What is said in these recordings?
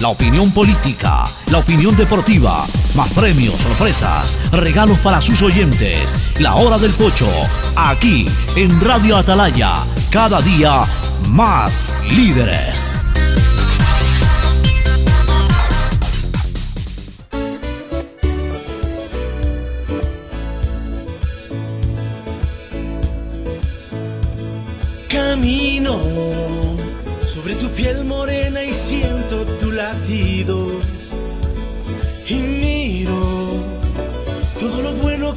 la opinión política, la opinión deportiva, más premios, sorpresas, regalos para sus oyentes. La hora del pocho, aquí en Radio Atalaya, cada día más líderes. Camino sobre tu piel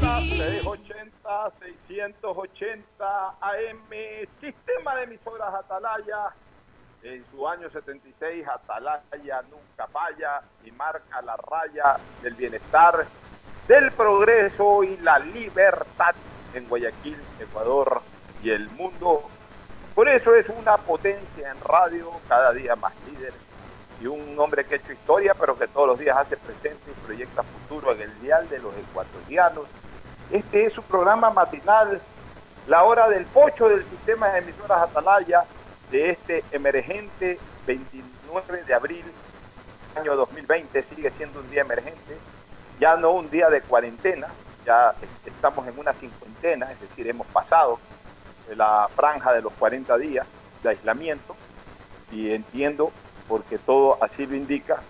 Yo sí. 680, 680 AM, sistema de emisoras Atalaya. En su año 76, Atalaya nunca falla y marca la raya del bienestar, del progreso y la libertad en Guayaquil, Ecuador y el mundo. Por eso es una potencia en radio, cada día más líder y un hombre que ha hecho historia, pero que todos los días hace presente y proyecta futuro en el dial de los ecuatorianos. Este es su programa matinal, la hora del pocho del sistema de emisoras Atalaya de este emergente 29 de abril año 2020. Sigue siendo un día emergente, ya no un día de cuarentena, ya estamos en una cincuentena, es decir, hemos pasado la franja de los 40 días de aislamiento y entiendo porque todo así lo indica,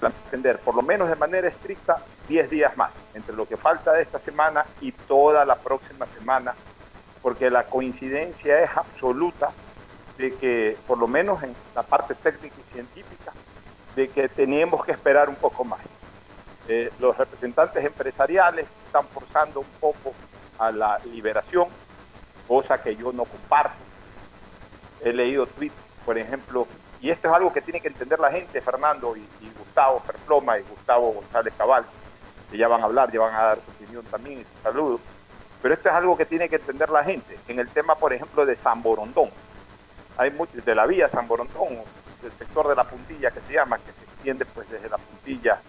entender por lo menos de manera estricta 10 días más, entre lo que falta de esta semana y toda la próxima semana, porque la coincidencia es absoluta de que, por lo menos en la parte técnica y científica, de que tenemos que esperar un poco más. Eh, los representantes empresariales están forzando un poco a la liberación, cosa que yo no comparto. He leído tweets, por ejemplo, y esto es algo que tiene que entender la gente, Fernando y, y Gustavo Ferploma y Gustavo González Cabal, que ya van a hablar, ya van a dar su opinión también y su saludo. Pero esto es algo que tiene que entender la gente. En el tema, por ejemplo, de San Borondón. Hay muchos, de la vía San Borondón, del sector de la puntilla que se llama, que se extiende pues desde la puntilla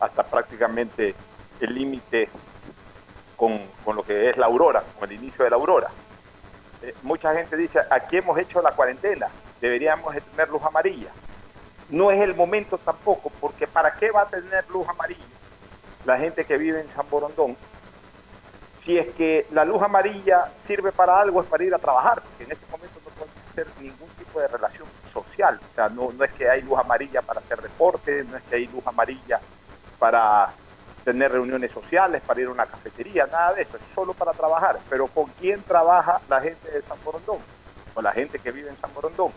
hasta prácticamente el límite con, con, lo que es la aurora, con el inicio de la aurora. Eh, mucha gente dice, aquí hemos hecho la cuarentena, deberíamos de tener luz amarilla. No es el momento tampoco, porque ¿para qué va a tener luz amarilla la gente que vive en San Borondón? Si es que la luz amarilla sirve para algo, es para ir a trabajar, porque en este momento no puede hacer ningún tipo de relación social. O sea, no, no es que hay luz amarilla para hacer deporte, no es que hay luz amarilla para tener reuniones sociales, para ir a una cafetería, nada de eso, es solo para trabajar. Pero ¿con quién trabaja la gente de San Borondón? Con la gente que vive en San Borondón.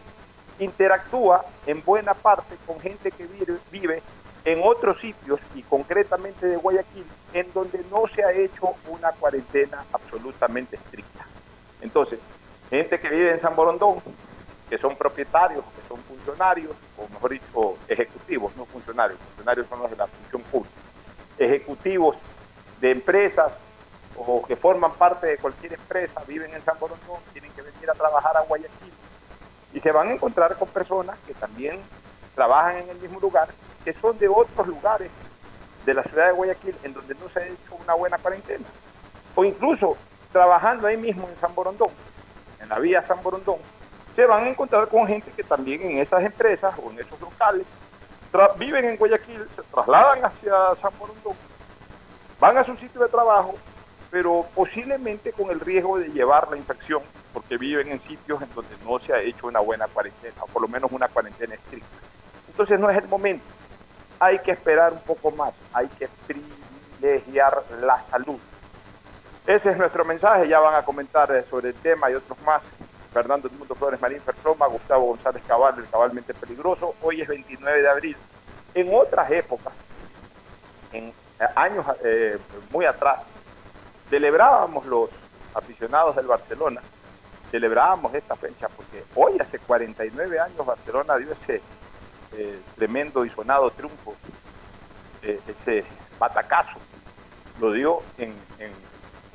Interactúa en buena parte con gente que vive, vive en otros sitios y concretamente de Guayaquil, en donde no se ha hecho una cuarentena absolutamente estricta. Entonces, gente que vive en San Borondón, que son propietarios, que son funcionarios, o mejor dicho, ejecutivos, no funcionarios, funcionarios son los de la función pública, ejecutivos de empresas o que forman parte de cualquier empresa, viven en San Borondón, tienen que venir a trabajar a Guayaquil y se van a encontrar con personas que también trabajan en el mismo lugar, que son de otros lugares de la ciudad de Guayaquil en donde no se ha hecho una buena cuarentena, o incluso trabajando ahí mismo en San Borondón, en la vía San Borondón, se van a encontrar con gente que también en esas empresas o en esos locales viven en Guayaquil, se trasladan hacia San Borondón, van a su sitio de trabajo, pero posiblemente con el riesgo de llevar la infección, porque viven en sitios en donde no se ha hecho una buena cuarentena, o por lo menos una cuarentena estricta. Entonces no es el momento, hay que esperar un poco más, hay que privilegiar la salud. Ese es nuestro mensaje, ya van a comentar eh, sobre el tema y otros más. Fernando Mundo Flores Marín Ferroma, Gustavo González Cabal, el cabalmente peligroso. Hoy es 29 de abril. En otras épocas, en eh, años eh, muy atrás, celebrábamos los aficionados del Barcelona, celebrábamos esta fecha porque hoy hace 49 años Barcelona dio ese tremendo y sonado triunfo, ese batacazo, lo dio en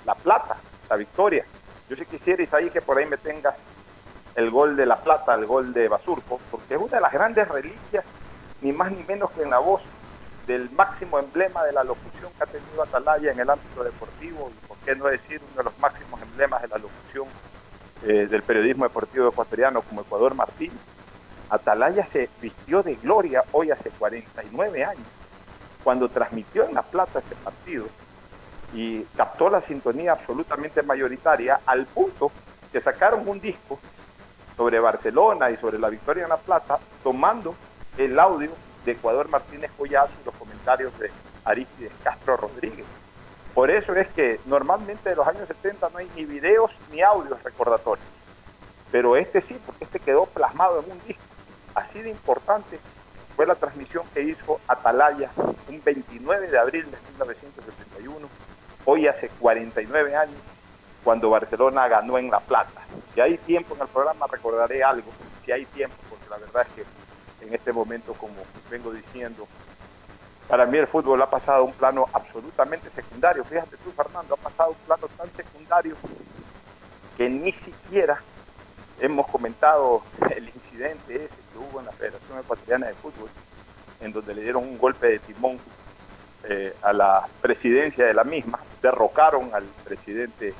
la Plata, la victoria. Yo sí quisiera, Isaí, que por ahí me tengas el gol de La Plata, el gol de Basurco, porque es una de las grandes reliquias, ni más ni menos que en la voz del máximo emblema de la locución que ha tenido Atalaya en el ámbito deportivo, y por qué no decir uno de los máximos emblemas de la locución eh, del periodismo deportivo ecuatoriano como Ecuador Martín. Atalaya se vistió de gloria hoy hace 49 años, cuando transmitió en La Plata ese partido y captó la sintonía absolutamente mayoritaria al punto que sacaron un disco sobre Barcelona y sobre la victoria en La Plata, tomando el audio de Ecuador Martínez Collazo y los comentarios de Aristides Castro Rodríguez. Por eso es que normalmente de los años 70 no hay ni videos ni audios recordatorios. Pero este sí, porque este quedó plasmado en un disco. Así de importante fue la transmisión que hizo Atalaya un 29 de abril de 1971 hoy hace 49 años, cuando Barcelona ganó en La Plata. Si hay tiempo en el programa, recordaré algo, si hay tiempo, porque la verdad es que en este momento, como vengo diciendo, para mí el fútbol ha pasado a un plano absolutamente secundario. Fíjate tú, Fernando, ha pasado a un plano tan secundario que ni siquiera hemos comentado el incidente ese que hubo en la Federación Ecuatoriana de Fútbol, en donde le dieron un golpe de timón eh, a la presidencia de la misma, derrocaron al presidente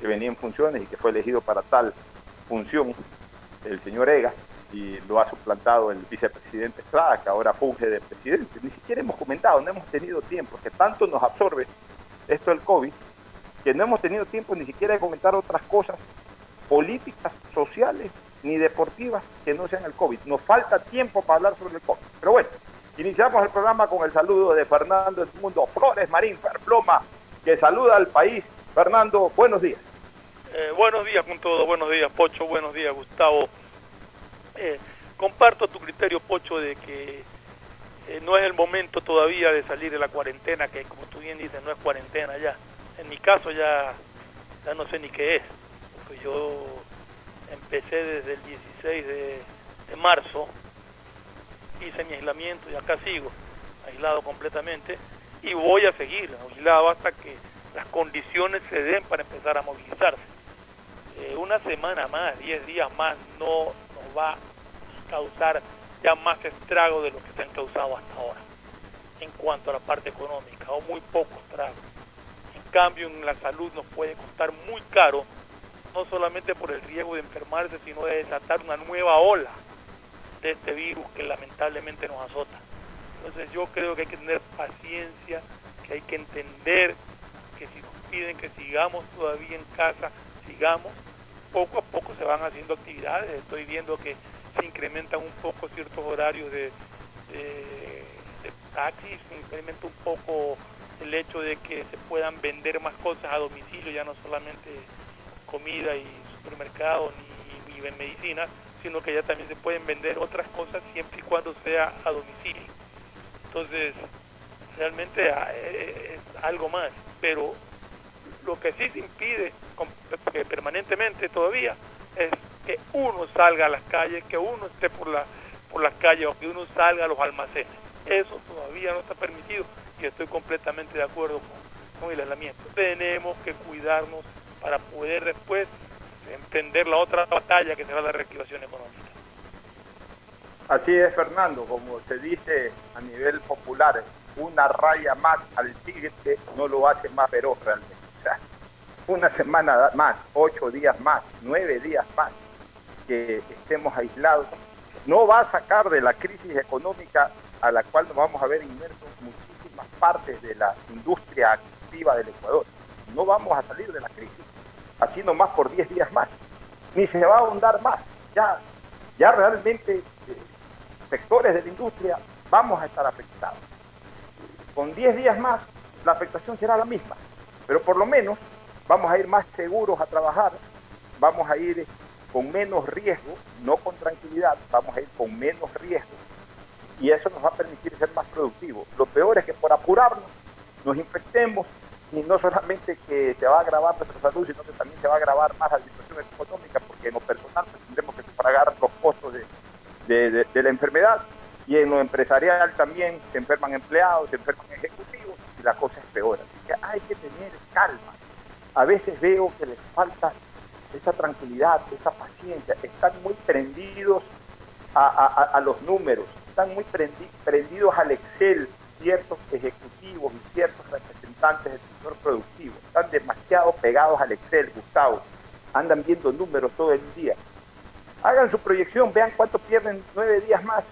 que venía en funciones y que fue elegido para tal función, el señor Ega, y lo ha suplantado el vicepresidente Estrada, que ahora funge de presidente. Ni siquiera hemos comentado, no hemos tenido tiempo, que tanto nos absorbe esto del COVID, que no hemos tenido tiempo ni siquiera de comentar otras cosas políticas, sociales ni deportivas que no sean el COVID. Nos falta tiempo para hablar sobre el COVID. Pero bueno, Iniciamos el programa con el saludo de Fernando Mundo Flores Marín Ferploma, que saluda al país. Fernando, buenos días. Eh, buenos días con todo, buenos días Pocho, buenos días Gustavo. Eh, comparto tu criterio Pocho de que eh, no es el momento todavía de salir de la cuarentena, que como tú bien dices, no es cuarentena ya. En mi caso ya, ya no sé ni qué es, porque yo empecé desde el 16 de, de marzo hice mi aislamiento y acá sigo, aislado completamente, y voy a seguir aislado hasta que las condiciones se den para empezar a movilizarse. Eh, una semana más, 10 días más, no nos va a causar ya más estrago de lo que se han causado hasta ahora, en cuanto a la parte económica, o muy poco estrago. En cambio, en la salud nos puede costar muy caro, no solamente por el riesgo de enfermarse, sino de desatar una nueva ola de este virus que lamentablemente nos azota. Entonces yo creo que hay que tener paciencia, que hay que entender que si nos piden que sigamos todavía en casa, sigamos. Poco a poco se van haciendo actividades. Estoy viendo que se incrementan un poco ciertos horarios de, taxis, se incrementa un poco el hecho de que se puedan vender más cosas a domicilio, ya no solamente comida y supermercados ni, ni medicinas, sino que ya también se pueden vender otras cosas siempre y cuando sea a domicilio. Entonces, realmente ah, eh, es algo más, pero lo que sí se impide permanentemente todavía es que uno salga a las calles, que uno esté por, la, por las calles o que uno salga a los almacenes. Eso todavía no está permitido y estoy completamente de acuerdo con, con el aislamiento. Tenemos que cuidarnos para poder después emprender la otra batalla que será la reactivación económica. Así es, Fernando, como se dice a nivel popular, una raya más al tigre no lo hace más feroz realmente. O sea, una semana más, ocho días más, nueve días más que estemos aislados, no va a sacar de la crisis económica a la cual nos vamos a ver inmersos muchísimas partes de la industria activa del Ecuador. No vamos a salir de la crisis así nomás por 10 días más, ni se va a ahondar más. Ya, ya realmente eh, sectores de la industria vamos a estar afectados. Con 10 días más la afectación será la misma. Pero por lo menos vamos a ir más seguros a trabajar, vamos a ir con menos riesgo, no con tranquilidad, vamos a ir con menos riesgo y eso nos va a permitir ser más productivos. Lo peor es que por apurarnos nos infectemos y no solamente que se va a agravar nuestra salud, sino que también se va a agravar más la situación económica, porque en lo personal pues, tendremos que pagar los costos de, la enfermedad y en lo empresarial también se enferman empleados, se enferman ejecutivos y la cosa es peor. Así que hay que tener calma. A veces veo que les falta esa tranquilidad, esa paciencia. Están muy prendidos a, los números, están muy prendidos al Excel ciertos ejecutivos y ciertos representantes del sector productivo. Están demasiado pegados al Excel, Gustavo. Andan viendo números todo el día. Hagan su proyección, vean cuánto pierden nueve días más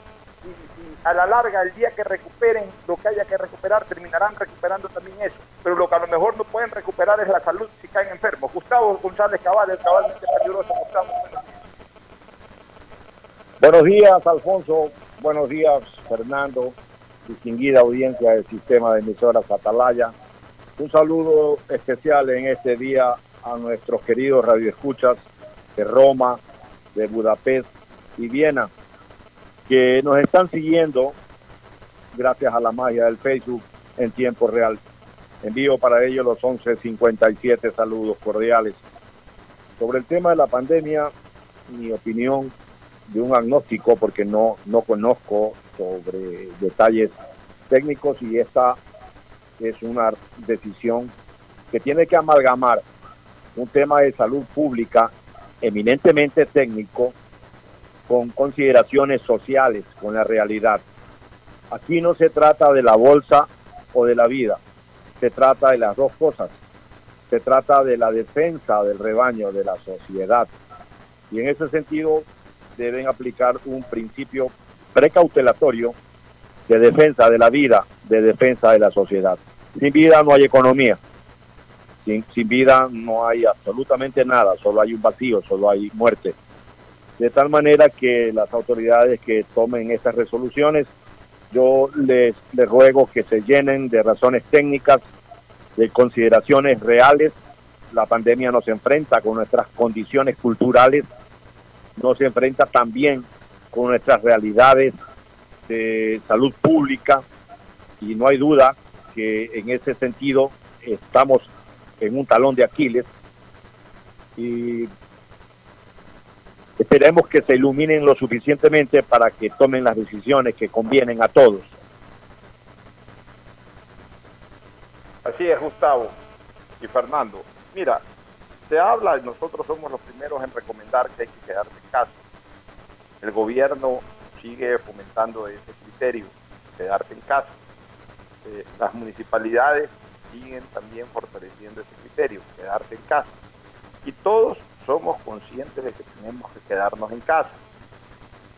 y, a la larga, el día que recuperen lo que haya que recuperar, terminarán recuperando también eso. Pero lo que a lo mejor no pueden recuperar es la salud si caen enfermos. Gustavo González Cabal, el cabalmente peligroso. Gustavo, buenos días. Alfonso. Buenos días, Fernando distinguida audiencia del sistema de emisoras Atalaya. Un saludo especial en este día a nuestros queridos radioescuchas de Roma, de Budapest y Viena, que nos están siguiendo gracias a la magia del Facebook en tiempo real. Envío para ellos los 1157 saludos cordiales. Sobre el tema de la pandemia, mi opinión de un agnóstico, porque no, no conozco sobre detalles técnicos y esta es una decisión que tiene que amalgamar un tema de salud pública eminentemente técnico con consideraciones sociales, con la realidad. Aquí no se trata de la bolsa o de la vida, se trata de las dos cosas. Se trata de la defensa del rebaño, de la sociedad. Y en ese sentido deben aplicar un principio precautelatorio de defensa de la vida, de defensa de la sociedad. Sin vida no hay economía, sin, sin vida no hay absolutamente nada, solo hay un vacío, solo hay muerte. De tal manera que las autoridades que tomen estas resoluciones, yo les, les ruego que se llenen de razones técnicas, de consideraciones reales. La pandemia nos enfrenta con nuestras condiciones culturales, nos enfrenta también con nuestras realidades de salud pública y no hay duda que en ese sentido estamos en un talón de Aquiles y esperemos que se iluminen lo suficientemente para que tomen las decisiones que convienen a todos. Así es, Gustavo y Fernando. Mira, se habla y nosotros somos los primeros en recomendar que hay que quedarse en casa. El gobierno sigue fomentando ese criterio, quedarse en casa. Eh, las municipalidades siguen también fortaleciendo ese criterio, quedarse en casa. Y todos somos conscientes de que tenemos que quedarnos en casa.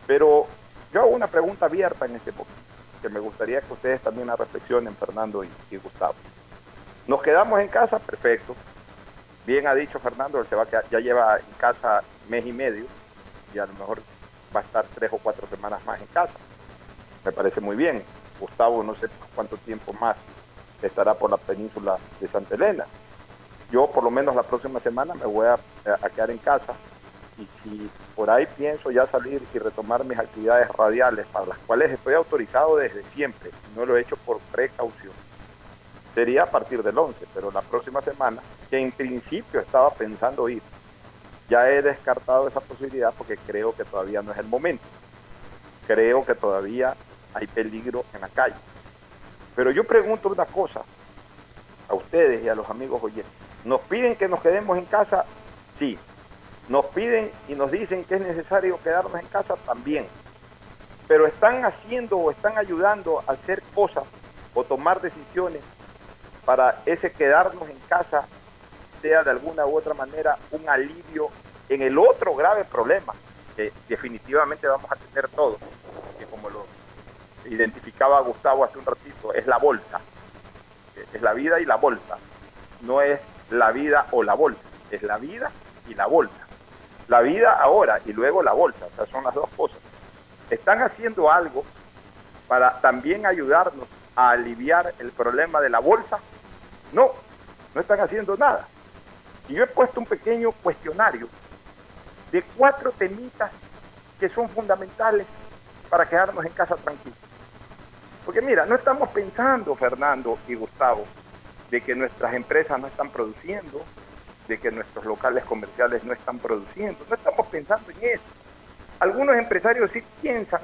Pero yo hago una pregunta abierta en este momento, que me gustaría que ustedes también la reflexionen, Fernando y, Gustavo. ¿Nos quedamos en casa? Perfecto. Bien ha dicho Fernando, él se va ya lleva en casa mes y medio y a lo mejor va a estar tres o cuatro semanas más en casa. Me parece muy bien. Gustavo no sé cuánto tiempo más estará por la península de Santa Elena. Yo por lo menos la próxima semana me voy a, quedar en casa y si por ahí pienso ya salir y retomar mis actividades radiales para las cuales estoy autorizado desde siempre, no lo he hecho por precaución, sería a partir del 11, pero la próxima semana, que en principio estaba pensando ir, ya he descartado esa posibilidad porque creo que todavía no es el momento. Creo que todavía hay peligro en la calle. Pero yo pregunto una cosa a ustedes y a los amigos oyentes. ¿Nos piden que nos quedemos en casa? Sí. ¿Nos piden y nos dicen que es necesario quedarnos en casa? También. Pero están haciendo o están ayudando a hacer cosas o tomar decisiones para ese quedarnos en casa sea de alguna u otra manera un alivio en el otro grave problema que definitivamente vamos a tener todos, que como lo identificaba Gustavo hace un ratito, es la bolsa, es la vida y la bolsa, no es la vida o la bolsa, es la vida y la bolsa. La vida ahora y luego la bolsa, o son las dos cosas. Están haciendo algo para también ayudarnos a aliviar el problema de la bolsa No, no están haciendo nada. Y yo he puesto un pequeño cuestionario de cuatro temitas que son fundamentales para quedarnos en casa tranquilos. Porque mira, no estamos pensando, Fernando y Gustavo, de que nuestras empresas no están produciendo, de que nuestros locales comerciales no están produciendo. No estamos pensando en eso. Algunos empresarios sí piensan,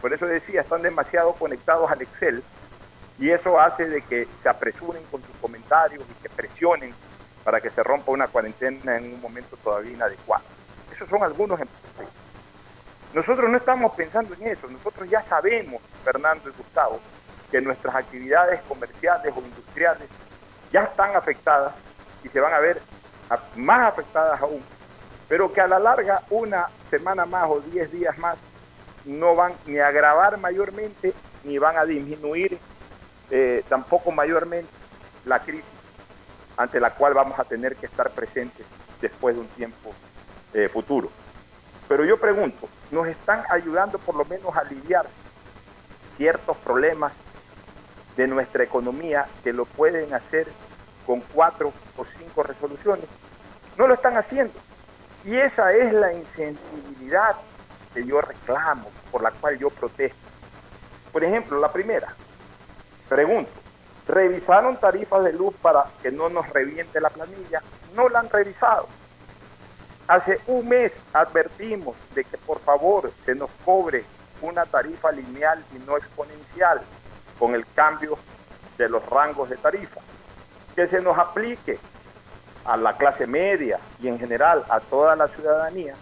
por eso decía, están demasiado conectados al Excel y eso hace de que se apresuren con sus comentarios y que presionen para que se rompa una cuarentena en un momento todavía inadecuado. Esos son algunos empresarios. Nosotros no estamos pensando en eso, nosotros ya sabemos, Fernando y Gustavo, que nuestras actividades comerciales o industriales ya están afectadas y se van a ver más afectadas aún, pero que a la larga una semana más o diez días más no van ni a agravar mayormente ni van a disminuir eh, tampoco mayormente la crisis ante la cual vamos a tener que estar presentes después de un tiempo eh, futuro. Pero yo pregunto, ¿nos están ayudando por lo menos a aliviar ciertos problemas de nuestra economía que lo pueden hacer con cuatro o cinco resoluciones? No lo están haciendo. Y esa es la insensibilidad que yo reclamo, por la cual yo protesto. Por ejemplo, la primera, pregunto, ¿revisaron tarifas de luz para que no nos reviente la planilla? No la han revisado. Hace un mes advertimos de que por favor se nos cobre una tarifa lineal y no exponencial con el cambio de los rangos de tarifa. Que se nos aplique a la clase media y en general a toda la ciudadanía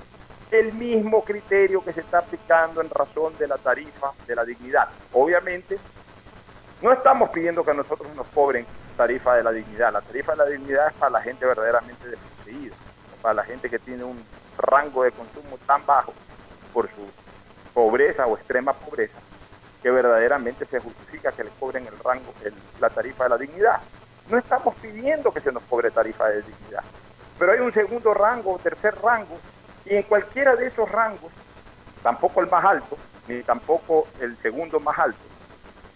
el mismo criterio que se está aplicando en razón de la tarifa de la dignidad. Obviamente, no estamos pidiendo que a nosotros nos cobren tarifa de la dignidad. La tarifa de la dignidad es para la gente verdaderamente desposeída, para la gente que tiene un rango de consumo tan bajo por su pobreza o extrema pobreza, que verdaderamente se justifica que le cobren el rango, la tarifa de la dignidad. No estamos pidiendo que se nos cobre tarifa de dignidad, pero hay un segundo rango o tercer rango, y en cualquiera de esos rangos, tampoco el más alto, ni tampoco el segundo más alto,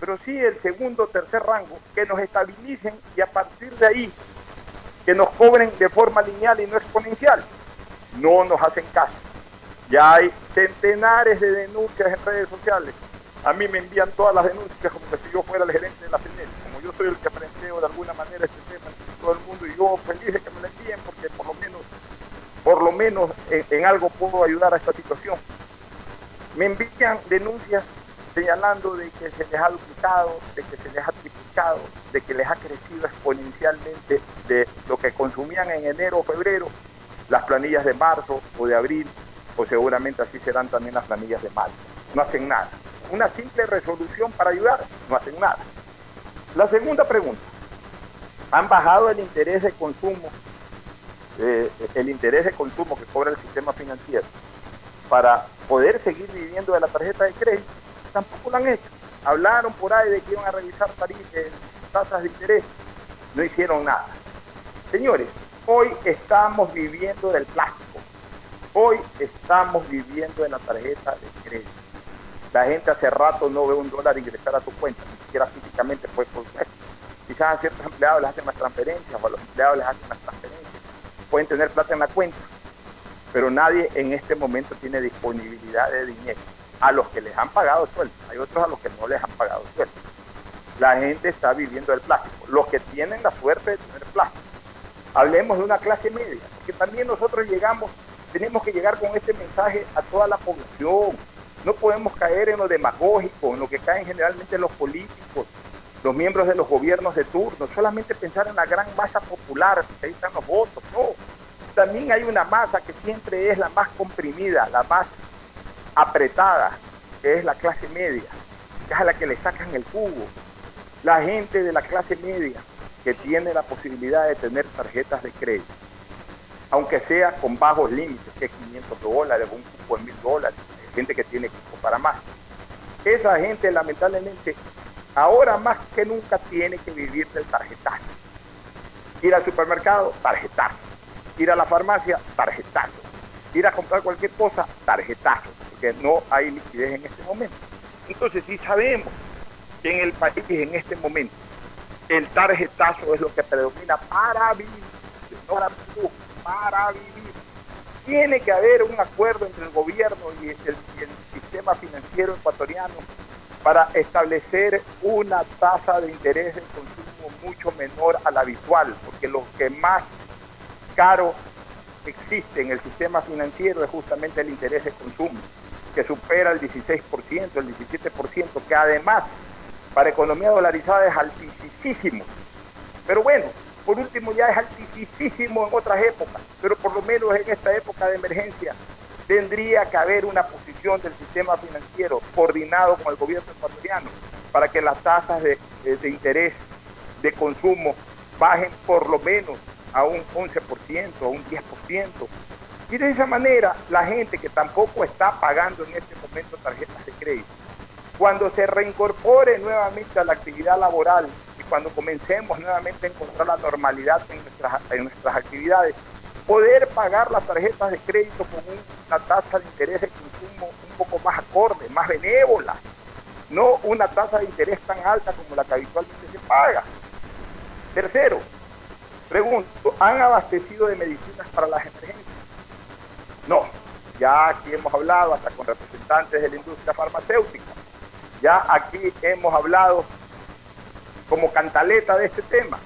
pero sí el segundo o tercer rango, que nos estabilicen y a partir de ahí que nos cobren de forma lineal y no exponencial. No nos hacen caso. Ya hay centenares de denuncias en redes sociales. A mí me envían todas las denuncias como si yo fuera el gerente de la FENEL. Como yo soy el que frenteo de alguna manera este tema en todo el mundo y yo feliz de que me lo envíen porque por lo menos, por lo menos en, en algo puedo ayudar a esta situación. Me envían denuncias señalando de que se les ha duplicado, de que se les ha triplicado, de que les ha crecido exponencialmente de lo que consumían en enero o febrero, las planillas de marzo o de abril, o seguramente así serán también las planillas de mayo. No hacen nada. Una simple resolución para ayudar, no hacen nada. La segunda pregunta, ¿han bajado el interés de consumo, eh, el interés de consumo que cobra el sistema financiero para poder seguir viviendo de la tarjeta de crédito? Tampoco lo han hecho. Hablaron por ahí de que iban a revisar tarifas, tasas de interés, no hicieron nada. Señores, hoy estamos viviendo del plástico, hoy estamos viviendo de la tarjeta de crédito. La gente hace rato no ve un dólar ingresar a su cuenta, ni siquiera físicamente puede por Quizás a ciertos empleados les hacen más transferencias o a los empleados les hacen más transferencias. Pueden tener plata en la cuenta, pero nadie en este momento tiene disponibilidad de dinero a los que les han pagado sueldo, hay otros a los que no les han pagado sueldo. La gente está viviendo del plástico, los que tienen la suerte de tener plástico. Hablemos de una clase media, porque también nosotros llegamos, tenemos que llegar con este mensaje a toda la población. No podemos caer en lo demagógico, en lo que caen generalmente los políticos, los miembros de los gobiernos de turno, solamente pensar en la gran masa popular, porque ahí están los votos, no. También hay una masa que siempre es la más comprimida, la más apretada, que es la clase media, que es a la que le sacan el jugo. La gente de la clase media que tiene la posibilidad de tener tarjetas de crédito, aunque sea con bajos límites, que es 500 dólares, un cupo de 1000 dólares, gente que tiene cupo para más. Esa gente lamentablemente ahora más que nunca tiene que vivir del tarjetazo. Ir al supermercado, tarjetazo. Ir a la farmacia, tarjetazo. Ir a comprar cualquier cosa, tarjetazo que no hay liquidez en este momento. Entonces, si sabemos que en el país en este momento el tarjetazo es lo que predomina para vivir, no para, para vivir. Tiene que haber un acuerdo entre el gobierno y el, y el sistema financiero ecuatoriano para establecer una tasa de interés de consumo mucho menor a la habitual, porque lo que más caro existe en el sistema financiero es justamente el interés de consumo, que supera el 16%, el 17%, que además para economía dolarizada es altísimo. Pero bueno, por último ya es altísimo en otras épocas, pero por lo menos en esta época de emergencia tendría que haber una posición del sistema financiero coordinado con el gobierno ecuatoriano para que las tasas de, de interés de consumo bajen por lo menos a un 11%, a un 10%. Y de esa manera la gente que tampoco está pagando en este momento tarjetas de crédito, cuando se reincorpore nuevamente a la actividad laboral y cuando comencemos nuevamente a encontrar la normalidad en nuestras, en nuestras actividades, poder pagar las tarjetas de crédito con una tasa de interés de consumo un poco más acorde, más benévola, no una tasa de interés tan alta como la que habitualmente se paga. Tercero, pregunto, ¿han abastecido de medicinas para las emergencias? No, ya aquí hemos hablado hasta con representantes de la industria farmacéutica, ya aquí hemos hablado como cantaleta de este tema.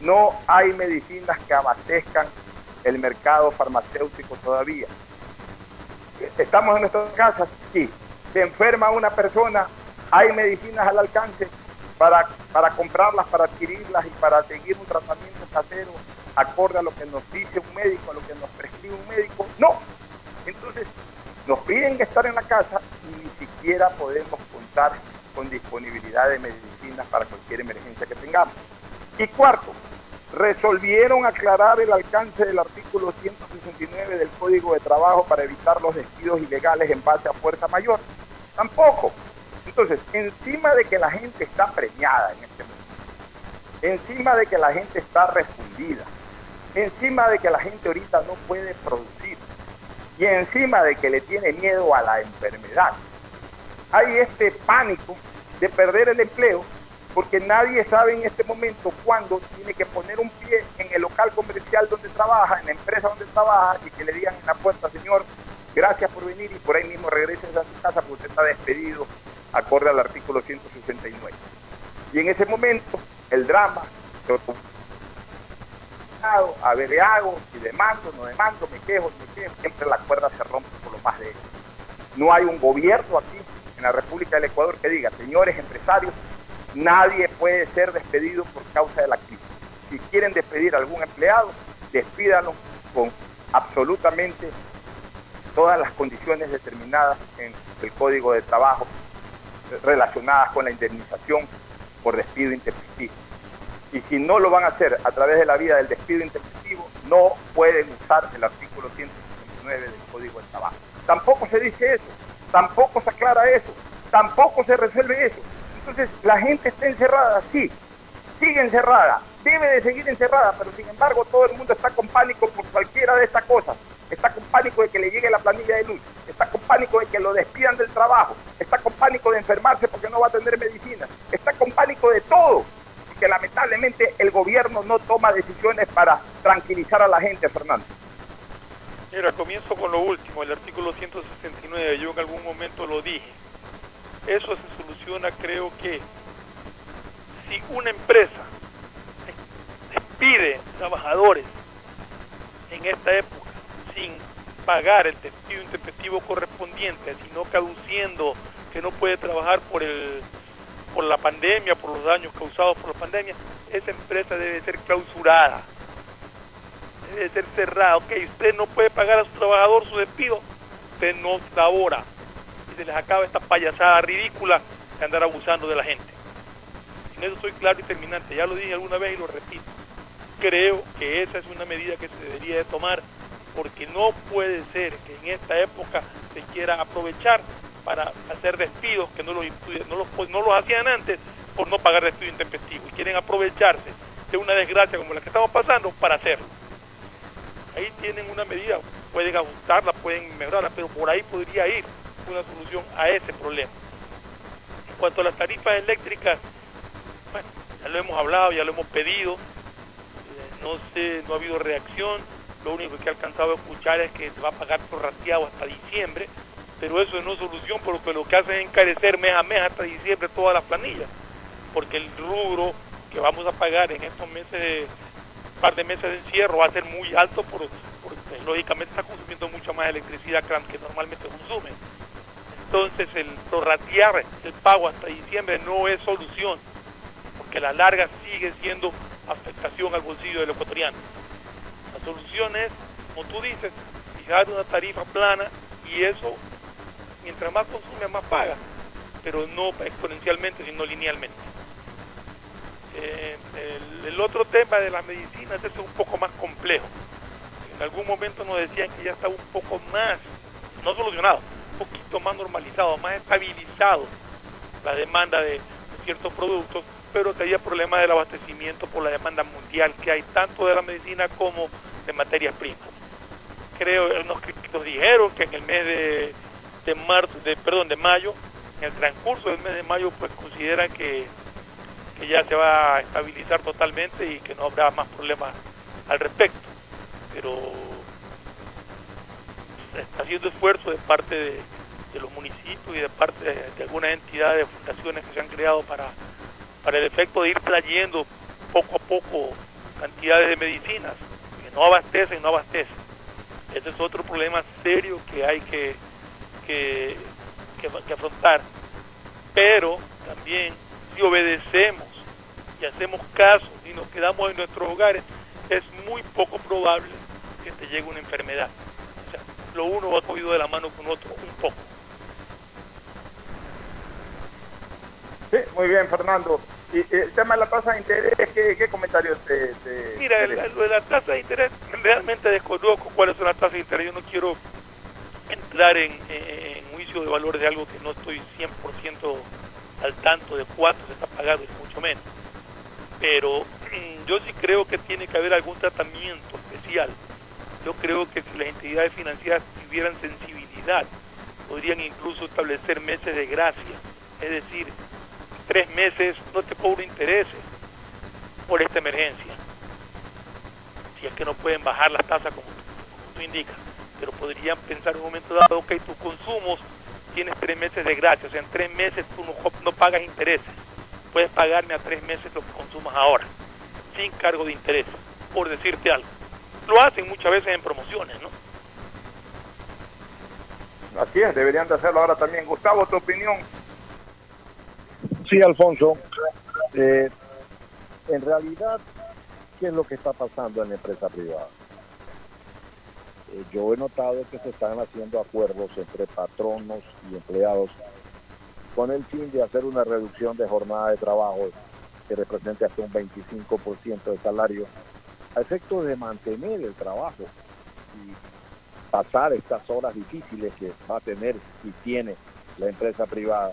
No hay medicinas que abastezcan el mercado farmacéutico todavía. Estamos en nuestras casas, sí. Se enferma una persona, hay medicinas al alcance para, para comprarlas, para adquirirlas y para seguir un tratamiento casero acorde a lo que nos dice un médico, a lo que nos prescribe un médico. No. Entonces, nos piden estar en la casa y ni siquiera podemos contar con disponibilidad de medicinas para cualquier emergencia que tengamos. Y cuarto, resolvieron aclarar el alcance del artículo 169 del Código de Trabajo para evitar los despidos ilegales en base a fuerza mayor. Tampoco. Entonces, encima de que la gente está premiada en este momento, encima de que la gente está refundida, encima de que la gente ahorita no puede producir y encima de que le tiene miedo a la enfermedad, hay este pánico de perder el empleo porque nadie sabe en este momento cuándo tiene que poner un pie en el local comercial donde trabaja, en la empresa donde trabaja y que le digan en la puerta, señor, gracias por venir y por ahí mismo regrese a su casa porque usted está despedido acorde al artículo 169. Y en ese momento el drama, a ver, ¿qué hago? Si demando, no demando, me quejo, me quejo, siempre la cuerda se rompe por lo más de ellos. No hay un gobierno aquí en la República del Ecuador que diga, señores empresarios, Nadie puede ser despedido por causa de la crisis. Si quieren despedir a algún empleado, despídanlo con absolutamente todas las condiciones determinadas en el Código de Trabajo relacionadas con la indemnización por despido intempestivo. Y si no lo van a hacer a través de la vía del despido intempestivo, no pueden usar el artículo 169 del Código de Trabajo. Tampoco se dice eso, tampoco se aclara eso, tampoco se resuelve eso. Entonces, la gente está encerrada, sí, sigue encerrada, debe de seguir encerrada, pero sin embargo todo el mundo está con pánico por cualquiera de estas cosas. Está con pánico de que le llegue la planilla de luz, está con pánico de que lo despidan del trabajo, está con pánico de enfermarse porque no va a tener medicina, está con pánico de todo, porque lamentablemente el gobierno no toma decisiones para tranquilizar a la gente, Fernando. Mira, comienzo con lo último, el artículo 169, yo en algún momento lo dije. Eso se soluciona creo que si una empresa despide trabajadores en esta época sin pagar el despido intempestivo correspondiente, sino caduciendo que no puede trabajar por el por la pandemia, por los daños causados por la pandemia, esa empresa debe ser clausurada, debe ser cerrada. Ok, usted no puede pagar a su trabajador su despido, usted no labora se les acaba esta payasada ridícula de andar abusando de la gente. En eso soy claro y terminante, ya lo dije alguna vez y lo repito. Creo que esa es una medida que se debería de tomar porque no puede ser que en esta época se quiera aprovechar para hacer despidos que no los, no los, no los hacían antes por no pagar despido intempestivo y quieren aprovecharse de una desgracia como la que estamos pasando para hacerlo. Ahí tienen una medida, pueden ajustarla, pueden mejorarla, pero por ahí podría ir una solución a ese problema. En cuanto a las tarifas eléctricas, bueno, Ya lo hemos hablado, ya lo hemos pedido, eh, no sé, no ha habido reacción, lo único que he alcanzado a escuchar es que se va a pagar prorrateado hasta diciembre, pero eso no es solución porque lo que hace es encarecer mes a mes hasta diciembre todas las planillas, porque el rubro que vamos a pagar en estos meses de par de meses de encierro va a ser muy alto por, porque lógicamente está consumiendo mucha más electricidad que normalmente consume. Entonces el prorratear el pago hasta diciembre no es solución, porque la larga sigue siendo afectación al bolsillo del ecuatoriano. La solución es, como tú dices, fijar una tarifa plana y eso, mientras más consume, más paga, pero no exponencialmente, sino linealmente. Eh, el, otro tema de las medicinas es un poco más complejo. En algún momento nos decían que ya estaba un poco más, no solucionado, un poquito más normalizado, más estabilizado la demanda de, ciertos productos, pero que había problemas del abastecimiento por la demanda mundial que hay tanto de la medicina como de materias primas. Creo, nos, nos dijeron que en el mes de, de marzo, de, perdón, de mayo, en el transcurso del mes de mayo, pues consideran que que ya se va a estabilizar totalmente y que no habrá más problemas al respecto. Pero se está haciendo esfuerzo de parte de, los municipios y de parte de, algunas entidades, fundaciones que se han creado para, para el efecto de ir trayendo poco a poco cantidades de medicinas que no abastecen, no abastecen. Ese es otro problema serio que hay que, que, que afrontar. Pero también si obedecemos y hacemos caso y nos quedamos en nuestros hogares, es muy poco probable que te llegue una enfermedad. O sea, lo uno va cogido de la mano con otro un poco. Sí, muy bien, Fernando. Y el tema de la tasa de interés, ¿qué, comentarios te, Mira, lo de la tasa de interés, realmente desconozco cuál es la tasa de interés. Yo no quiero entrar en, en, juicio de valores de algo que no estoy 100% al tanto de cuánto se está pagando, y mucho menos pero yo sí creo que tiene que haber algún tratamiento especial. Yo creo que si las entidades financieras tuvieran sensibilidad, podrían incluso establecer meses de gracia, es decir, tres meses no te cobro intereses por esta emergencia. Si es que no pueden bajar las tasas como, tú indicas, pero podrían pensar en un momento dado, ok, tus consumos tienes tres meses de gracia, o sea, en tres meses tú no, pagas intereses puedes pagarme a tres meses lo que consumas ahora, sin cargo de interés, por decirte algo. Lo hacen muchas veces en promociones, ¿no? Así es, deberían de hacerlo ahora también. Gustavo, tu opinión. Sí, Alfonso. Eh, en realidad, ¿qué es lo que está pasando en la empresa privada? Eh, yo he notado que se están haciendo acuerdos entre patronos y empleados con el fin de hacer una reducción de jornada de trabajo que represente hasta un 25% de salario, a efecto de mantener el trabajo y pasar estas horas difíciles que va a tener y tiene la empresa privada.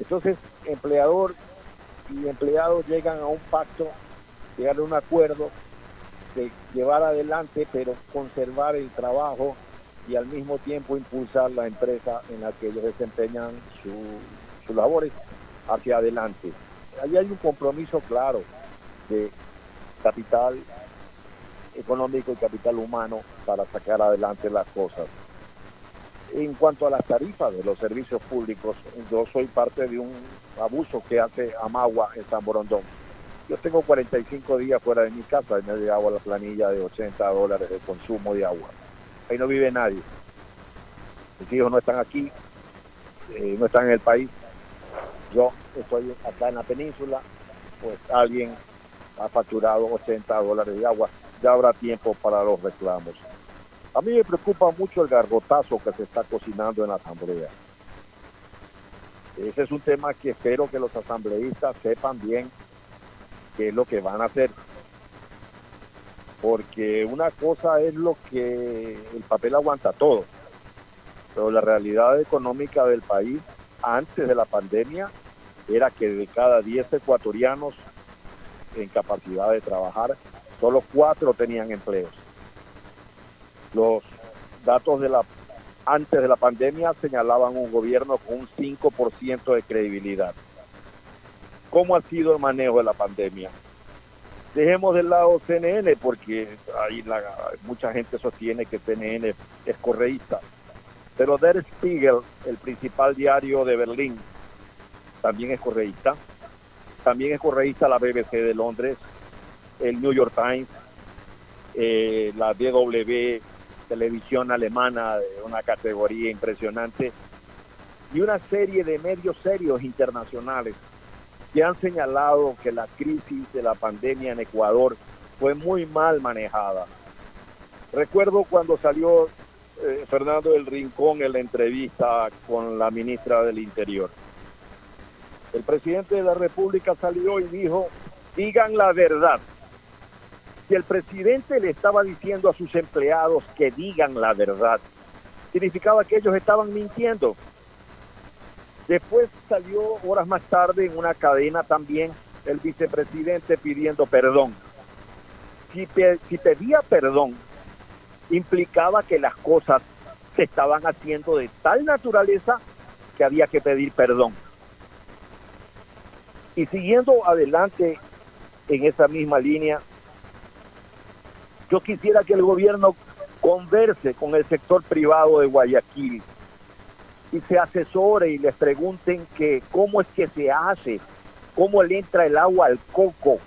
Entonces, empleador y empleado llegan a un pacto, llegar a un acuerdo de llevar adelante, pero conservar el trabajo y al mismo tiempo impulsar la empresa en la que ellos desempeñan sus labores hacia adelante. Ahí hay un compromiso claro de capital económico y capital humano para sacar adelante las cosas. En cuanto a las tarifas de los servicios públicos, yo soy parte de un abuso que hace Amagua en San Borondón. Yo tengo 45 días fuera de mi casa y me he llegado a la planilla de 80 dólares de consumo de agua ahí no vive nadie. Mis hijos no están aquí, eh, no están en el país. Yo estoy acá en la península, pues alguien ha facturado 80 dólares de agua, ya habrá tiempo para los reclamos. A mí me preocupa mucho el gargotazo que se está cocinando en la asamblea. Ese es un tema que espero que los asambleístas sepan bien qué es lo que van a hacer porque una cosa es lo que el papel aguanta todo, pero la realidad económica del país antes de la pandemia era que de cada 10 ecuatorianos en capacidad de trabajar, solo 4 tenían empleos. Los datos de la antes de la pandemia señalaban un gobierno con un 5% de credibilidad. cómo ha sido el manejo de la pandemia. Dejemos de lado CNN porque ahí la, mucha gente sostiene que CNN es correísta. Pero Der Spiegel, el principal diario de Berlín, también es correísta. También es correísta la BBC de Londres, el New York Times, eh, la DW, televisión alemana de una categoría impresionante, y una serie de medios serios internacionales que han señalado que la crisis de la pandemia en Ecuador fue muy mal manejada. Recuerdo cuando salió eh, Fernando del Rincón en la entrevista con la ministra del Interior. El presidente de la República salió y dijo, digan la verdad. Si el presidente le estaba diciendo a sus empleados que digan la verdad, significaba que ellos estaban mintiendo. Después salió horas más tarde en una cadena también el vicepresidente pidiendo perdón. Si, pedía perdón, implicaba que las cosas se estaban haciendo de tal naturaleza que había que pedir perdón. Y siguiendo adelante en esa misma línea, yo quisiera que el gobierno converse con el sector privado de Guayaquil y se asesore y les pregunten que cómo es que se hace, cómo le entra el agua al coco,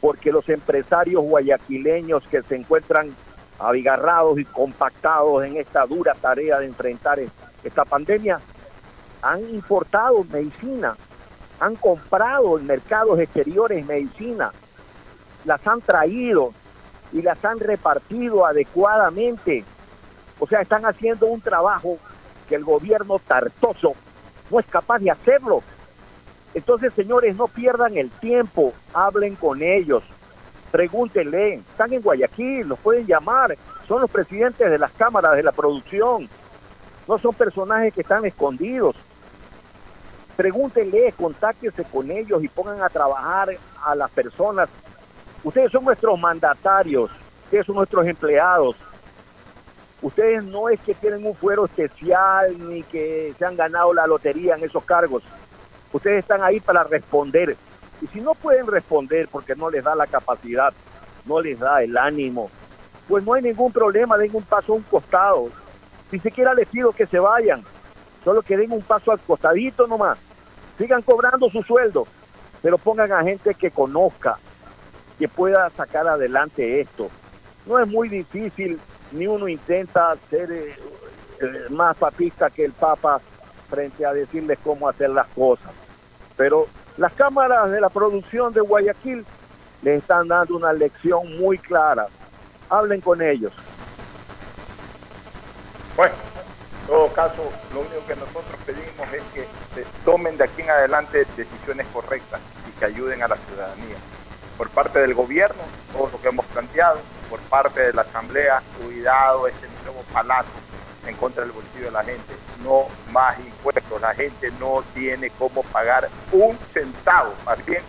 porque los empresarios guayaquileños que se encuentran abigarrados y compactados en esta dura tarea de enfrentar esta pandemia, han importado medicina, han comprado en mercados exteriores medicina, las han traído y las han repartido adecuadamente. O sea, están haciendo un trabajo que el gobierno tartoso no es capaz de hacerlo. Entonces, señores, no pierdan el tiempo, hablen con ellos, pregúntenle, están en Guayaquil, los pueden llamar, son los presidentes de las cámaras de la producción, no son personajes que están escondidos. Pregúntenle, contáctense con ellos y pongan a trabajar a las personas. Ustedes son nuestros mandatarios, ustedes son nuestros empleados, Ustedes no es que tienen un fuero especial ni que se han ganado la lotería en esos cargos. Ustedes están ahí para responder. Y si no pueden responder porque no les da la capacidad, no les da el ánimo, pues no hay ningún problema, den un paso a un costado. Ni siquiera les pido que se vayan, solo que den un paso al costadito nomás. Sigan cobrando su sueldo, pero pongan a gente que conozca, que pueda sacar adelante esto. No es muy difícil ni uno intenta ser eh, eh, más papista que el Papa frente a decirles cómo hacer las cosas. Pero las cámaras de la producción de Guayaquil les están dando una lección muy clara. Hablen con ellos. Bueno, en todo caso, lo único que nosotros pedimos es que tomen de aquí en adelante decisiones correctas y que ayuden a la ciudadanía. Por parte del gobierno, todo lo que hemos planteado, por parte de la Asamblea, cuidado ese nuevo palazo en contra del bolsillo de la gente. No más impuestos, la gente no tiene cómo pagar un centavo, más bien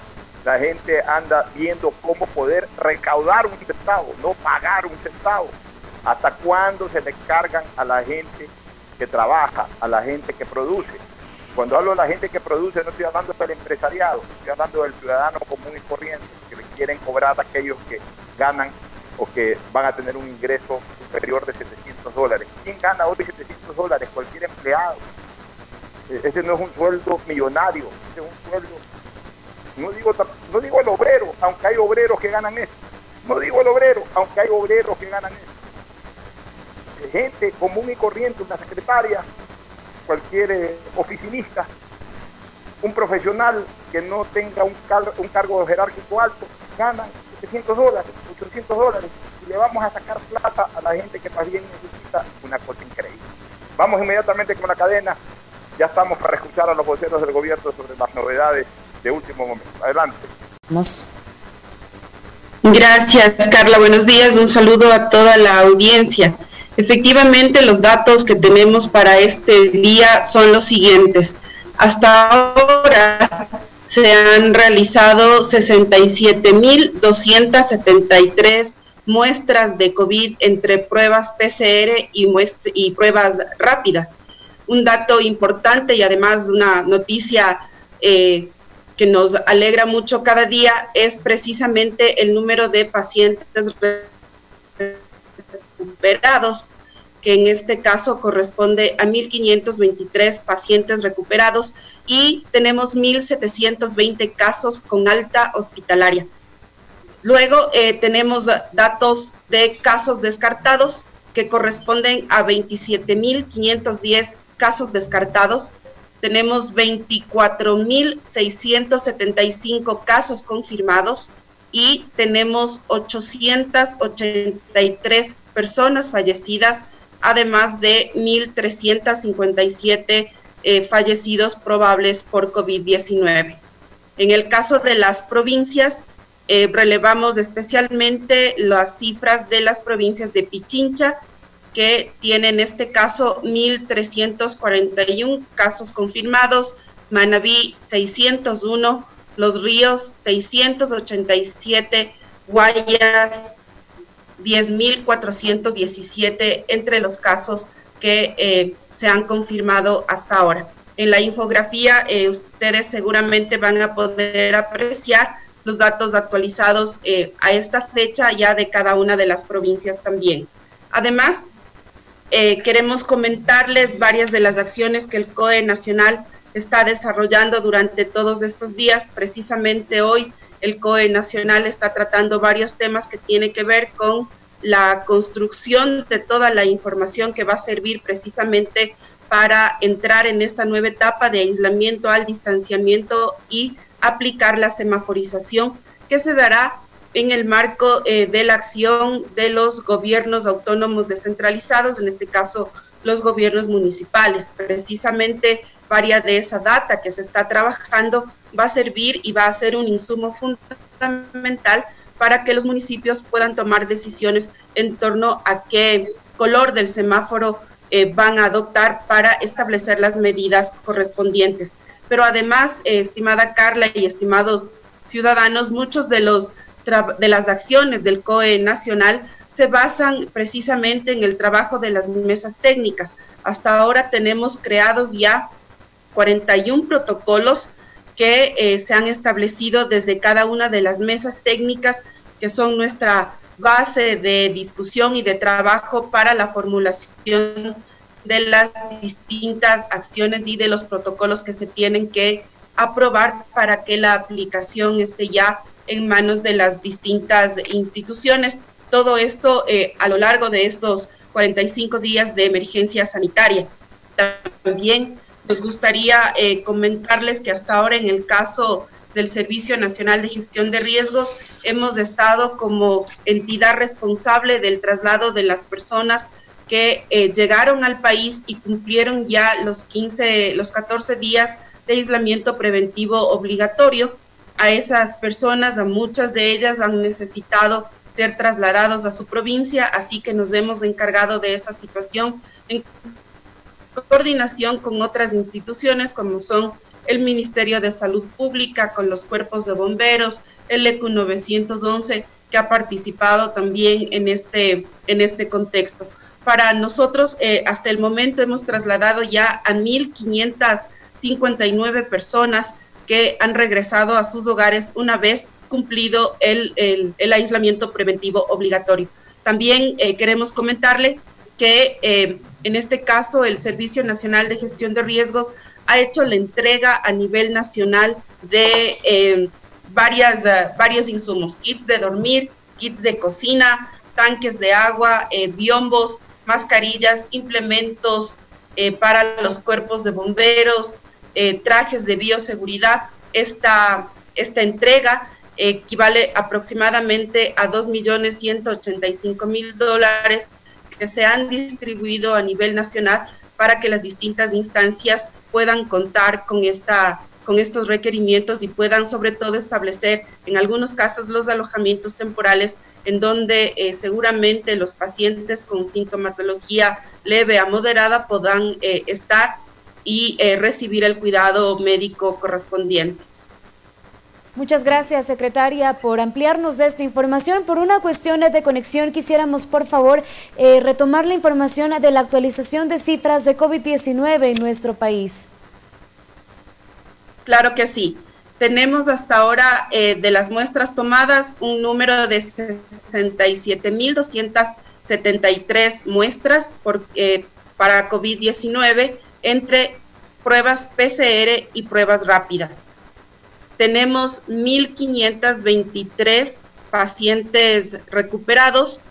la gente anda viendo cómo poder recaudar un centavo, no pagar un centavo. ¿Hasta cuándo se le cargan a la gente que trabaja, a la gente que produce? Cuando hablo de la gente que produce, no estoy hablando del empresariado, estoy hablando del ciudadano común y corriente, quieren cobrar a aquellos que ganan o que van a tener un ingreso superior de 700 dólares. ¿Quién gana hoy 700 dólares? Cualquier empleado. E-, ese no es un sueldo millonario, ese es un sueldo, no digo, no digo el obrero, aunque hay obreros que ganan eso. No digo el obrero, aunque hay obreros que ganan eso. Gente común y corriente, una secretaria, cualquier eh, oficinista, un profesional que no tenga un, un cargo jerárquico alto, gana 700 dólares, 800 dólares, y le vamos a sacar plata a la gente que más bien necesita una cosa increíble. Vamos inmediatamente con la cadena, ya estamos para escuchar a los voceros del gobierno sobre las novedades de último momento. Adelante. Gracias, Carla. Buenos días. Un saludo a toda la audiencia. Efectivamente, los datos que tenemos para este día son los siguientes. Hasta ahora se han realizado 67.273 muestras de COVID entre pruebas PCR y, y pruebas rápidas. Un dato importante y además una noticia eh, que nos alegra mucho cada día es precisamente el número de pacientes recuperados, que en este caso corresponde a 1.523 pacientes recuperados y tenemos 1.720 casos con alta hospitalaria. Luego eh, tenemos datos de casos descartados que corresponden a 27.510 casos descartados. Tenemos 24.675 casos confirmados y tenemos 883 personas fallecidas, además de 1.357 eh, fallecidos probables por COVID-19. En el caso de las provincias, eh, relevamos especialmente las cifras de las provincias de Pichincha, que tiene en este caso 1.341 casos confirmados, Manabí 601, Los Ríos 687, Guayas 10.417 entre los casos que eh, se han confirmado hasta ahora. En la infografía eh, ustedes seguramente van a poder apreciar los datos actualizados eh, a esta fecha ya de cada una de las provincias también. Además, eh, queremos comentarles varias de las acciones que el COE Nacional está desarrollando durante todos estos días. Precisamente hoy el COE Nacional está tratando varios temas que tienen que ver con la construcción de toda la información que va a servir precisamente para entrar en esta nueva etapa de aislamiento al distanciamiento y aplicar la semaforización que se dará en el marco eh, de la acción de los gobiernos autónomos descentralizados, en este caso los gobiernos municipales. Precisamente varias de esa data que se está trabajando va a servir y va a ser un insumo fundamental para que los municipios puedan tomar decisiones en torno a qué color del semáforo eh, van a adoptar para establecer las medidas correspondientes pero además, eh, estimada Carla y estimados ciudadanos, muchos de los de las acciones del COE nacional se basan precisamente en el trabajo de las mesas técnicas. Hasta ahora tenemos creados ya 41 protocolos que eh, se han establecido desde cada una de las mesas técnicas que son nuestra base de discusión y de trabajo para la formulación de las distintas acciones y de los protocolos que se tienen que aprobar para que la aplicación esté ya en manos de las distintas instituciones. Todo esto eh, a lo largo de estos 45 días de emergencia sanitaria. También nos gustaría eh, comentarles que hasta ahora en el caso del Servicio Nacional de Gestión de Riesgos hemos estado como entidad responsable del traslado de las personas que eh, llegaron al país y cumplieron ya los 15, los 14 días de aislamiento preventivo obligatorio. A esas personas, a muchas de ellas han necesitado ser trasladados a su provincia, así que nos hemos encargado de esa situación en coordinación con otras instituciones como son el Ministerio de Salud Pública, con los cuerpos de bomberos, el ECU 911, que ha participado también en este, en este contexto para nosotros eh, hasta el momento hemos trasladado ya a 1.559 personas que han regresado a sus hogares una vez cumplido el, aislamiento preventivo obligatorio. También eh, queremos comentarle que eh, en este caso el Servicio Nacional de Gestión de Riesgos ha hecho la entrega a nivel nacional de varias, varios insumos, kits de dormir, kits de cocina, tanques de agua, biombos, mascarillas, implementos eh, para los cuerpos de bomberos, eh, trajes de bioseguridad. Esta, esta entrega equivale aproximadamente a 2.185.000 dólares que se han distribuido a nivel nacional para que las distintas instancias puedan contar con esta con estos requerimientos y puedan sobre todo establecer en algunos casos los alojamientos temporales en donde eh, seguramente los pacientes con sintomatología leve a moderada podrán eh, estar y eh, recibir el cuidado médico correspondiente. Muchas gracias, secretaria, por ampliarnos esta información. Por una cuestión de conexión, quisiéramos, por favor, retomar la información de la actualización de cifras de COVID-19 en nuestro país. Claro que sí. tenemos hasta ahora eh, de las muestras tomadas un número de 67.273 muestras por, eh, para COVID-19 entre pruebas PCR y pruebas rápidas. Tenemos 1.523 pacientes recuperados,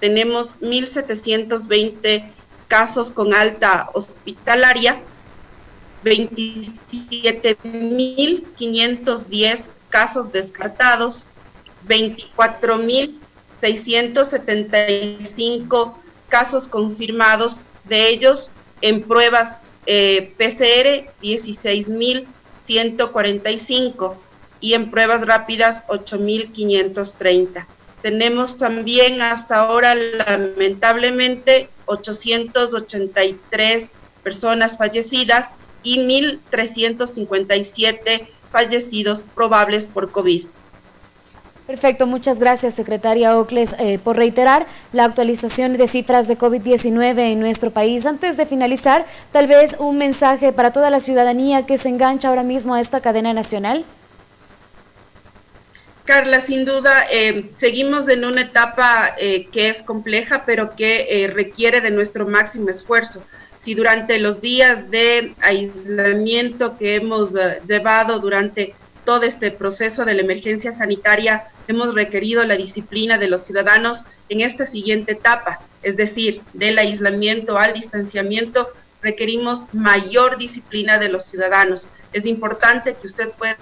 tenemos 1.720 casos con alta hospitalaria, 27.510 casos descartados, 24.675 casos confirmados, de ellos en pruebas eh, PCR 16.145 y en pruebas rápidas 8.530. Tenemos también hasta ahora lamentablemente 883 personas fallecidas y 1.357 fallecidos probables por COVID. Perfecto, muchas gracias, secretaria Ocles, eh, por reiterar la actualización de cifras de COVID-19 en nuestro país. Antes de finalizar, tal vez un mensaje para toda la ciudadanía que se engancha ahora mismo a esta cadena nacional. Carla, sin duda, eh, seguimos en una etapa eh, que es compleja, pero que requiere de nuestro máximo esfuerzo. Si durante los días de aislamiento que hemos llevado durante todo este proceso de la emergencia sanitaria hemos requerido la disciplina de los ciudadanos en esta siguiente etapa, es decir, del aislamiento al distanciamiento, requerimos mayor disciplina de los ciudadanos. Es importante que usted pueda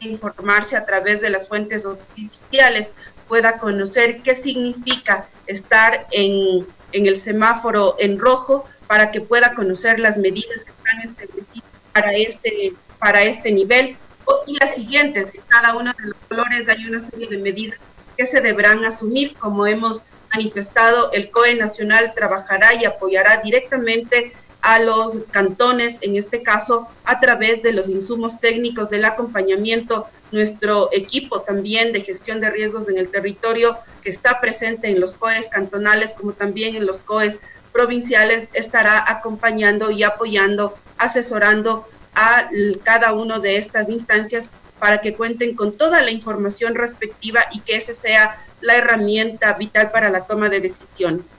informarse a través de las fuentes oficiales, pueda conocer qué significa estar en, en el semáforo en rojo para que pueda conocer las medidas que están establecidas para este, para este nivel y las siguientes. De cada uno de los colores hay una serie de medidas que se deberán asumir. Como hemos manifestado, el COE Nacional trabajará y apoyará directamente a los cantones, en este caso, a través de los insumos técnicos del acompañamiento. Nuestro equipo también de gestión de riesgos en el territorio, que está presente en los COEs cantonales como también en los COEs provinciales, estará acompañando y apoyando, asesorando a cada una de estas instancias para que cuenten con toda la información respectiva y que esa sea la herramienta vital para la toma de decisiones.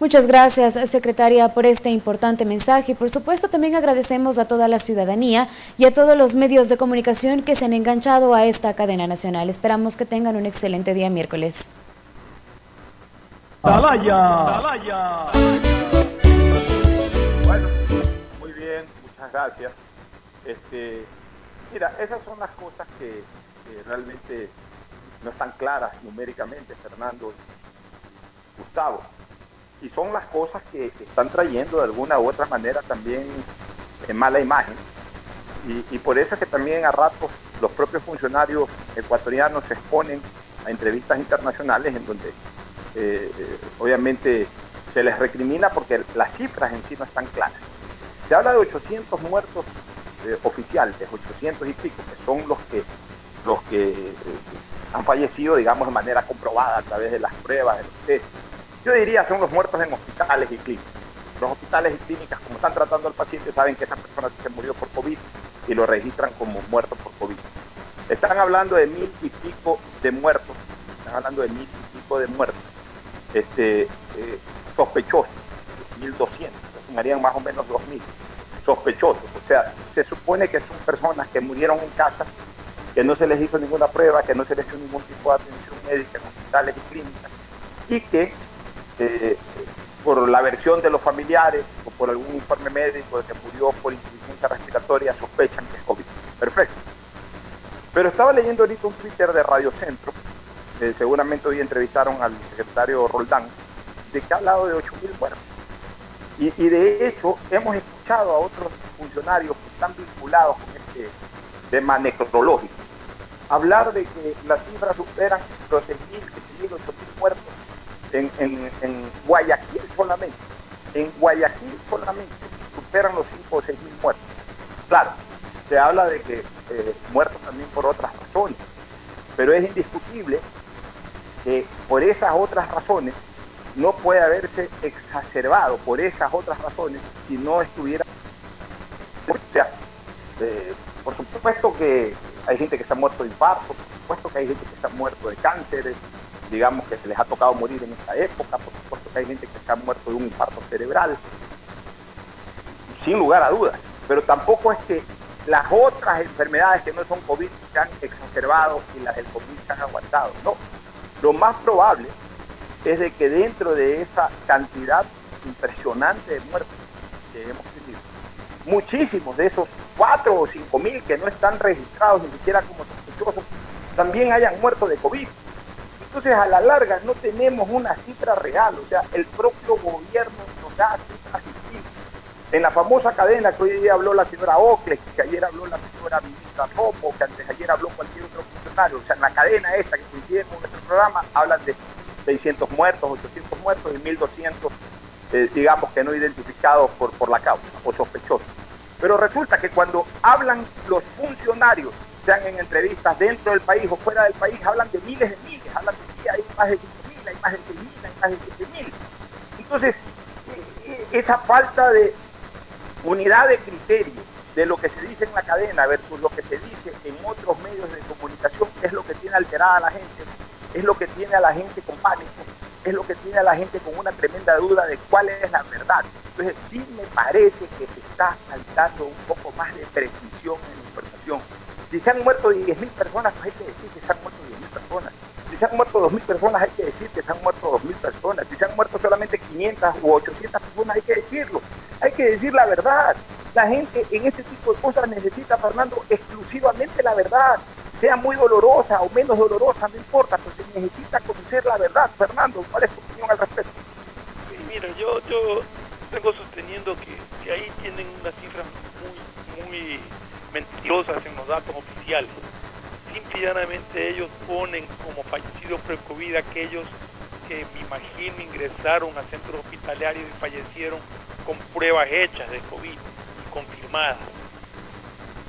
Muchas gracias, secretaria, por este importante mensaje. Y por supuesto, también agradecemos a toda la ciudadanía y a todos los medios de comunicación que se han enganchado a esta cadena nacional. Esperamos que tengan un excelente día miércoles. Talaya. Bueno, muy bien, muchas gracias. Este, mira, esas son las cosas que, realmente no están claras numéricamente, Fernando y Gustavo. Y son las cosas que, están trayendo de alguna u otra manera también en mala imagen. Y, por eso es que también a ratos los propios funcionarios ecuatorianos se exponen a entrevistas internacionales en donde eh, eh, obviamente se les recrimina porque las cifras en sí no están claras. Se habla de 800 muertos eh, oficiales, 800 y pico, que son los que, los que eh, han fallecido, digamos, de manera comprobada a través de las pruebas, de los test. Yo diría son los muertos en hospitales y clínicas. Los hospitales y clínicas, como están tratando al paciente, saben que esa persona se murió por COVID y lo registran como muerto por COVID. Están hablando de mil y pico de muertos, están hablando de mil y pico de muertos este, eh, sospechosos, 1.200, sumarían más o menos 2.000 sospechosos. O sea, se supone que son personas que murieron en casa, que no se les hizo ninguna prueba, que no se les hizo ningún tipo de atención médica en hospitales y clínicas, y que eh, por la versión de los familiares o por algún informe médico de que murió por insuficiencia respiratoria sospechan que es COVID. Perfecto. Pero estaba leyendo ahorita un Twitter de Radio Centro, eh, seguramente hoy entrevistaron al secretario Roldán, de que ha hablado de 8.000 muertos. Y, de hecho hemos escuchado a otros funcionarios que están vinculados con este tema necrológico hablar de que las cifras superan los 6.000, 7.000, 8.000 muertos en, en, Guayaquil solamente. En Guayaquil solamente superan los 5 o 6.000 muertos. Claro, se habla de que eh, muertos también por otras razones, pero es indiscutible que por esas otras razones no puede haberse exacerbado por esas otras razones si no estuviera... O sea, eh, Por supuesto que hay gente que se ha muerto de infarto, por supuesto que hay gente que se ha muerto de cáncer, digamos que se les ha tocado morir en esta época, por supuesto que hay gente que se ha muerto de un infarto cerebral, sin lugar a dudas, pero tampoco es que las otras enfermedades que no son COVID se han exacerbado y las del COVID se han aguantado, no. Lo más probable es de que dentro de esa cantidad impresionante de muertos que hemos tenido, muchísimos de esos 4 o 5 mil que no están registrados ni siquiera como sospechosos, también hayan muerto de COVID. Entonces, a la larga no tenemos una cifra real, o sea, el propio gobierno nos da cifras. En la famosa cadena que hoy día habló la señora Ocles, que ayer habló la señora ministra Ropo, que antes ayer habló cualquier otro funcionario, o sea, en la cadena esta que coincide con nuestro programa, hablan de 600 muertos, 800 muertos y 1200, eh, digamos que no identificados por, por la causa o sospechosos. Pero resulta que cuando hablan los funcionarios, sean en entrevistas dentro del país o fuera del país, hablan de miles de miles, hablan de que hay más de 5.000, hay más de 6.000, hay más de 7.000. Entonces, e, e, esa falta de unidad de criterio de lo que se dice en la cadena versus lo que se dice en otros medios de comunicación es lo que tiene alterada a la gente, es lo que tiene a la gente con pánico, es lo que tiene a la gente con una tremenda duda de cuál es la verdad. Entonces sí me parece que se está faltando un poco más de precisión en la información. Si se han muerto 10.000 personas, pues hay que decir que se han muerto 10.000 personas. Si se han muerto 2.000 personas, hay que decir que se han muerto 2.000 personas. Si se han muerto solamente 500 u 800 personas, hay que decirlo. Hay que decir la verdad. La gente en este tipo de cosas necesita, Fernando, exclusivamente la verdad sea muy dolorosa o menos dolorosa, no importa, conocer la verdad. Fernando, ¿cuál es tu opinión al respecto? Sí, mira, yo, yo vengo sosteniendo que, que ahí tienen unas cifras muy, muy mentirosas en los datos oficiales. Simplemente ellos ponen como fallecidos pre-COVID aquellos que me imagino ingresaron a centros hospitalarios y fallecieron con pruebas hechas de COVID confirmadas.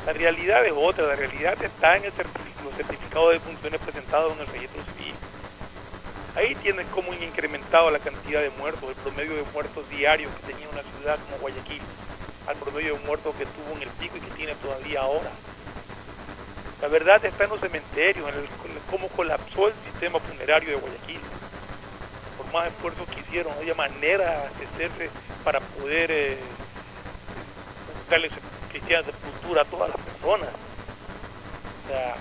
La realidad es otra, la realidad está en el certificado, los certificados de funciones presentados en el registro Ahí tienen como incrementado la cantidad de muertos, el promedio de muertos diarios que tenía una ciudad como Guayaquil, al promedio de muertos que tuvo en el pico y que tiene todavía ahora. La verdad está en los cementerios, en, el, cómo colapsó el sistema funerario de Guayaquil. Por más esfuerzos que hicieron, no había manera de hacerse para poder eh, buscarles cristiana sepultura a todas las personas. O sea,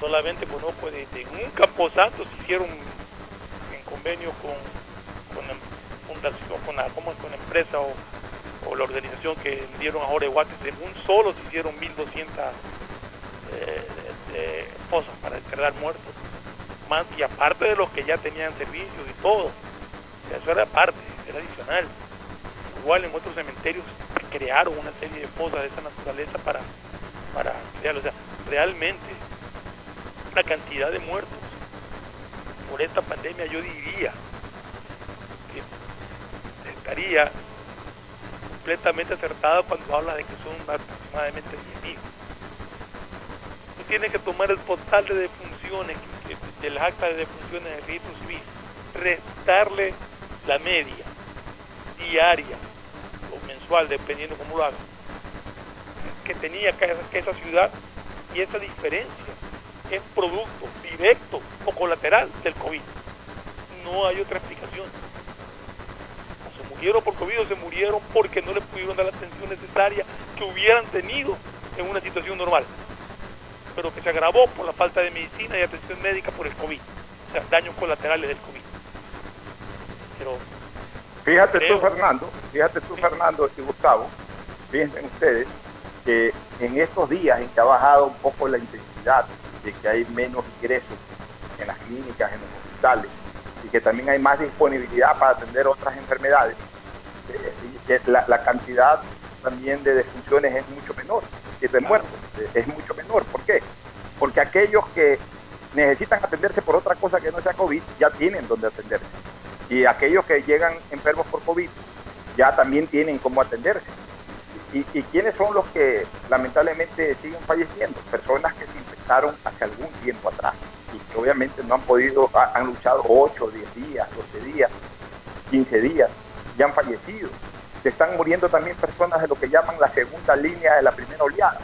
solamente conozco de, de un camposanto se hicieron convenio con, con fundación, con la, como, con empresa o, o, la organización que dieron a Oreguates, en un solo se hicieron 1200 eh, eh, fosas para enterrar muertos. Más, y aparte de los que ya tenían servicios y todo. Eso era parte, era adicional. Igual en otros cementerios crearon una serie de fosas de esa naturaleza para, para crear. O sea, realmente la cantidad de muertos por esta pandemia yo diría que estaría completamente acertada cuando habla de que son aproximadamente 10.000. Tú tienes que tomar el total de defunciones del acta de defunciones del registro civil, restarle la media diaria mensual, dependiendo cómo lo haga, que tenía que esa ciudad y esa diferencia es producto directo o colateral del COVID. No hay otra explicación. O se murieron por COVID o se murieron porque no les pudieron dar la atención necesaria que hubieran tenido en una situación normal, pero que se agravó por la falta de medicina y atención médica por el COVID. O sea, daños colaterales del COVID. Pero Fíjate tú, Fernando, fíjate tú, Fernando y Gustavo, fíjense ustedes que en estos días en que ha bajado un poco la intensidad de que hay menos ingresos en las clínicas, en los hospitales, y que también hay más disponibilidad para atender otras enfermedades, eh, la, la, cantidad también de defunciones es mucho menor, y de muertos eh, es mucho menor. ¿Por qué? Porque aquellos que necesitan atenderse por otra cosa que no sea COVID ya tienen donde atenderse y aquellos que llegan enfermos por COVID ya también tienen cómo atenderse. ¿Y, y quiénes son los que lamentablemente siguen falleciendo? Personas que se infectaron hace algún tiempo atrás y que obviamente no han podido, han luchado 8, 10 días, 12 días, 15 días, ya han fallecido. Se están muriendo también personas de lo que llaman la segunda línea de la primera oleada.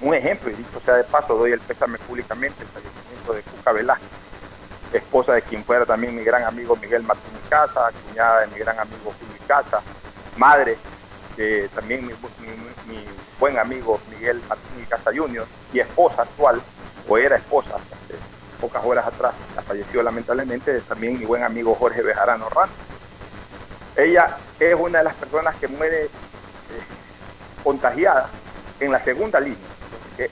un ejemplo, y dicho sea de paso, doy el pésame públicamente el fallecimiento de Cuca Velázquez, esposa de quien fuera también mi gran amigo Miguel Martínez Casa, cuñada de mi gran amigo Julio Casa, madre también mi, buen amigo Miguel Martínez Casa Jr. y esposa actual, o era esposa hace pocas horas atrás, falleció lamentablemente también mi buen amigo Jorge Bejarano Ramos. Ella es una de las personas que muere eh, contagiada en la segunda línea.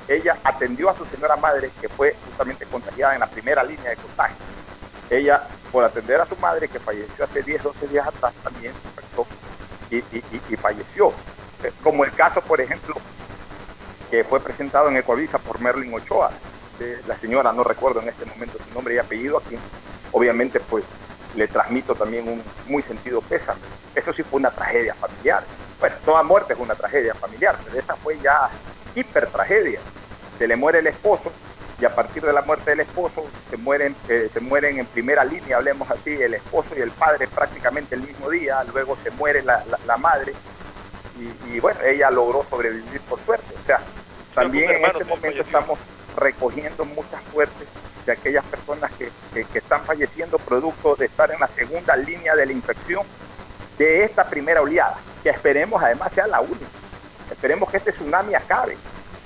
ella atendió a su señora madre, que fue justamente contagiada en la primera línea de contagio. Ella, por atender a su madre, que falleció hace 10, 12 días atrás, también se y, falleció. Eh, como el caso, por ejemplo, que fue presentado en Ecuavisa por Merlin Ochoa, de la señora, no recuerdo en este momento su nombre y apellido, a quien obviamente pues le transmito también un muy sentido pésame. Eso sí fue una tragedia familiar. Bueno, toda muerte es una tragedia familiar, pero esa fue ya hiper tragedia. Se le muere el esposo y a partir de la muerte del esposo se mueren, eh, se mueren en primera línea, hablemos así, el esposo y el padre prácticamente el mismo día, luego se muere la, madre y, bueno, ella logró sobrevivir por suerte. O sea, también en este momento estamos recogiendo muchas muertes de aquellas personas que, están falleciendo producto de estar en la segunda línea de la infección de esta primera oleada, que esperemos además sea la única. Esperemos que este tsunami acabe.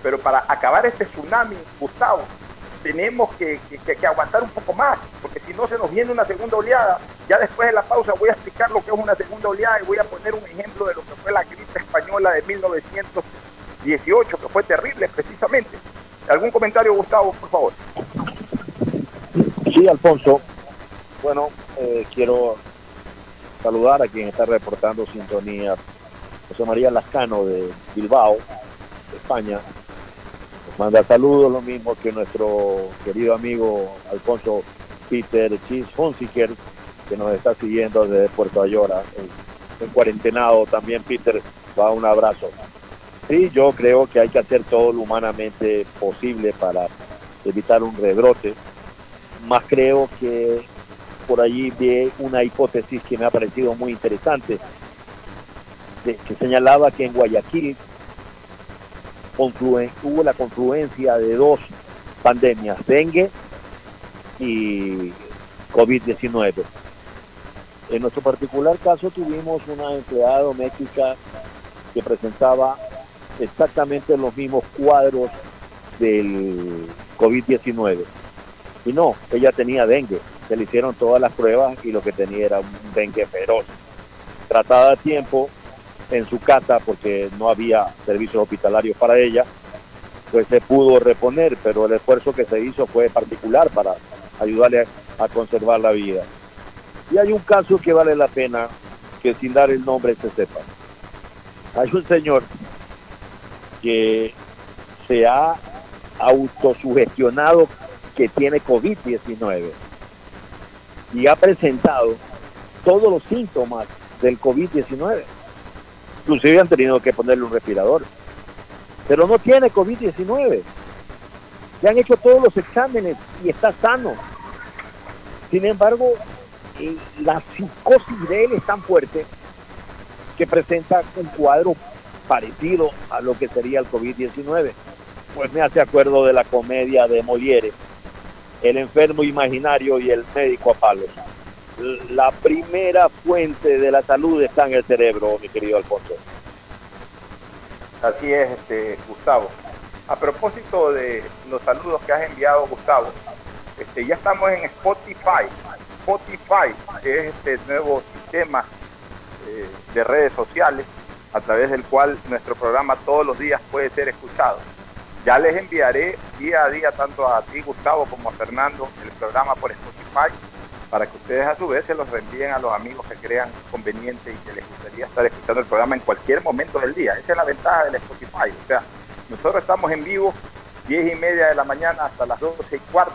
Pero para acabar este tsunami, Gustavo, tenemos que, aguantar un poco más, porque si no se nos viene una segunda oleada, ya después de la pausa voy a explicar lo que es una segunda oleada y voy a poner un ejemplo de lo que fue la gripe española de 1918, que fue terrible precisamente. ¿Algún comentario, Gustavo, por favor? Sí, Alfonso. Bueno, eh, quiero saludar a quien está reportando sintonía. José María Lascano de Bilbao, España. Manda saludos, lo mismo que nuestro querido amigo Alfonso Peter Chis Fonsiker, que nos está siguiendo desde Puerto Ayora. En, en cuarentenado también, Peter, va un abrazo. Sí, yo creo que hay que hacer todo lo humanamente posible para evitar un rebrote. Más creo que por allí vi una hipótesis que me ha parecido muy interesante, que señalaba que en Guayaquil hubo la confluencia de dos pandemias, dengue y COVID-19. En nuestro particular caso tuvimos una empleada doméstica que presentaba exactamente los mismos cuadros del COVID-19. Y no, ella tenía dengue. Se le hicieron todas las pruebas y lo que tenía era un dengue feroz. Tratada a tiempo en su casa porque no había servicios hospitalarios para ella, pues se pudo reponer, pero el esfuerzo que se hizo fue particular para ayudarle a, conservar la vida. Y hay un caso que vale la pena que sin dar el nombre se sepa. Hay un señor que se ha autosugestionado que tiene COVID-19 y ha presentado todos los síntomas del COVID-19. Inclusive han tenido que ponerle un respirador. Pero no tiene COVID-19. Le han hecho todos los exámenes y está sano. Sin embargo, eh, la psicosis de él es tan fuerte que presenta un cuadro parecido a lo que sería el COVID-19. Pues me hace acuerdo de la comedia de Molière, El enfermo imaginario y el médico a palos. La primera fuente de la salud está en el cerebro, mi querido Alfonso. Así es, este, Gustavo. A propósito de los saludos que has enviado, Gustavo, este, ya estamos en Spotify. Spotify es este nuevo sistema eh, de redes sociales a través del cual nuestro programa todos los días puede ser escuchado. Ya les enviaré día a día tanto a ti, Gustavo, como a Fernando el programa por Spotify para que ustedes a su vez se los reenvíen a los amigos que crean conveniente y que les gustaría estar escuchando el programa en cualquier momento del día. Esa es la ventaja del Spotify. O sea, nosotros estamos en vivo 10 y media de la mañana hasta las 12 y cuarto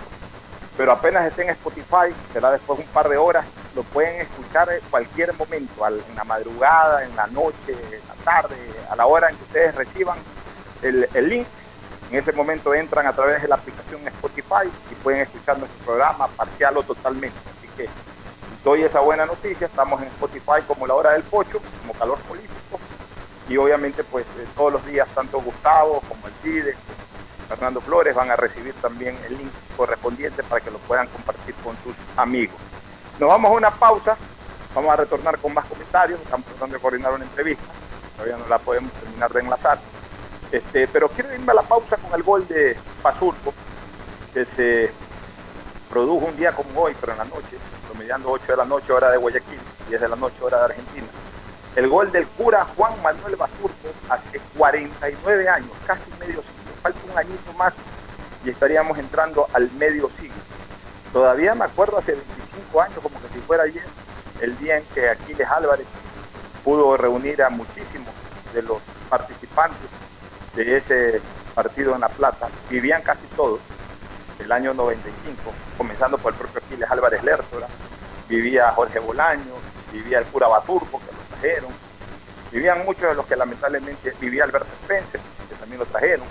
pero apenas estén en Spotify, será después un par de horas, lo pueden escuchar en cualquier momento, en la madrugada, en la noche, en la tarde, a la hora en que ustedes reciban el, link. En ese momento entran a través de la aplicación Spotify y pueden escuchar nuestro programa parcial o totalmente. Que doy esa buena noticia, estamos en Spotify como La Hora del Pocho, como Calor Político, y obviamente pues eh, todos los días tanto Gustavo como el CIDE, Fernando Flores, van a recibir también el link correspondiente para que lo puedan compartir con sus amigos. Nos vamos a una pausa, vamos a retornar con más comentarios, estamos tratando de coordinar una entrevista, todavía no la podemos terminar de enlazar. Este, pero quiero irme a la pausa con el gol de Pazurco, que se produjo un día como hoy, pero en la noche, promediando 8 de la noche, hora de Guayaquil, 10 de la noche, hora de Argentina. El gol del cura Juan Manuel Basurco hace 49 años, casi medio siglo. Falta un añito más y estaríamos entrando al medio siglo. Todavía me acuerdo hace 25 años, como que si fuera ayer, el día en que Aquiles Álvarez pudo reunir a muchísimos de los participantes de ese partido en La Plata. Vivían casi todos, el año 95, comenzando por el propio Aquiles Álvarez Lertora, vivía Jorge Bolaño, vivía el cura Baturco, que lo trajeron, vivían muchos de los que lamentablemente vivía Alberto Spencer, que también lo trajeron,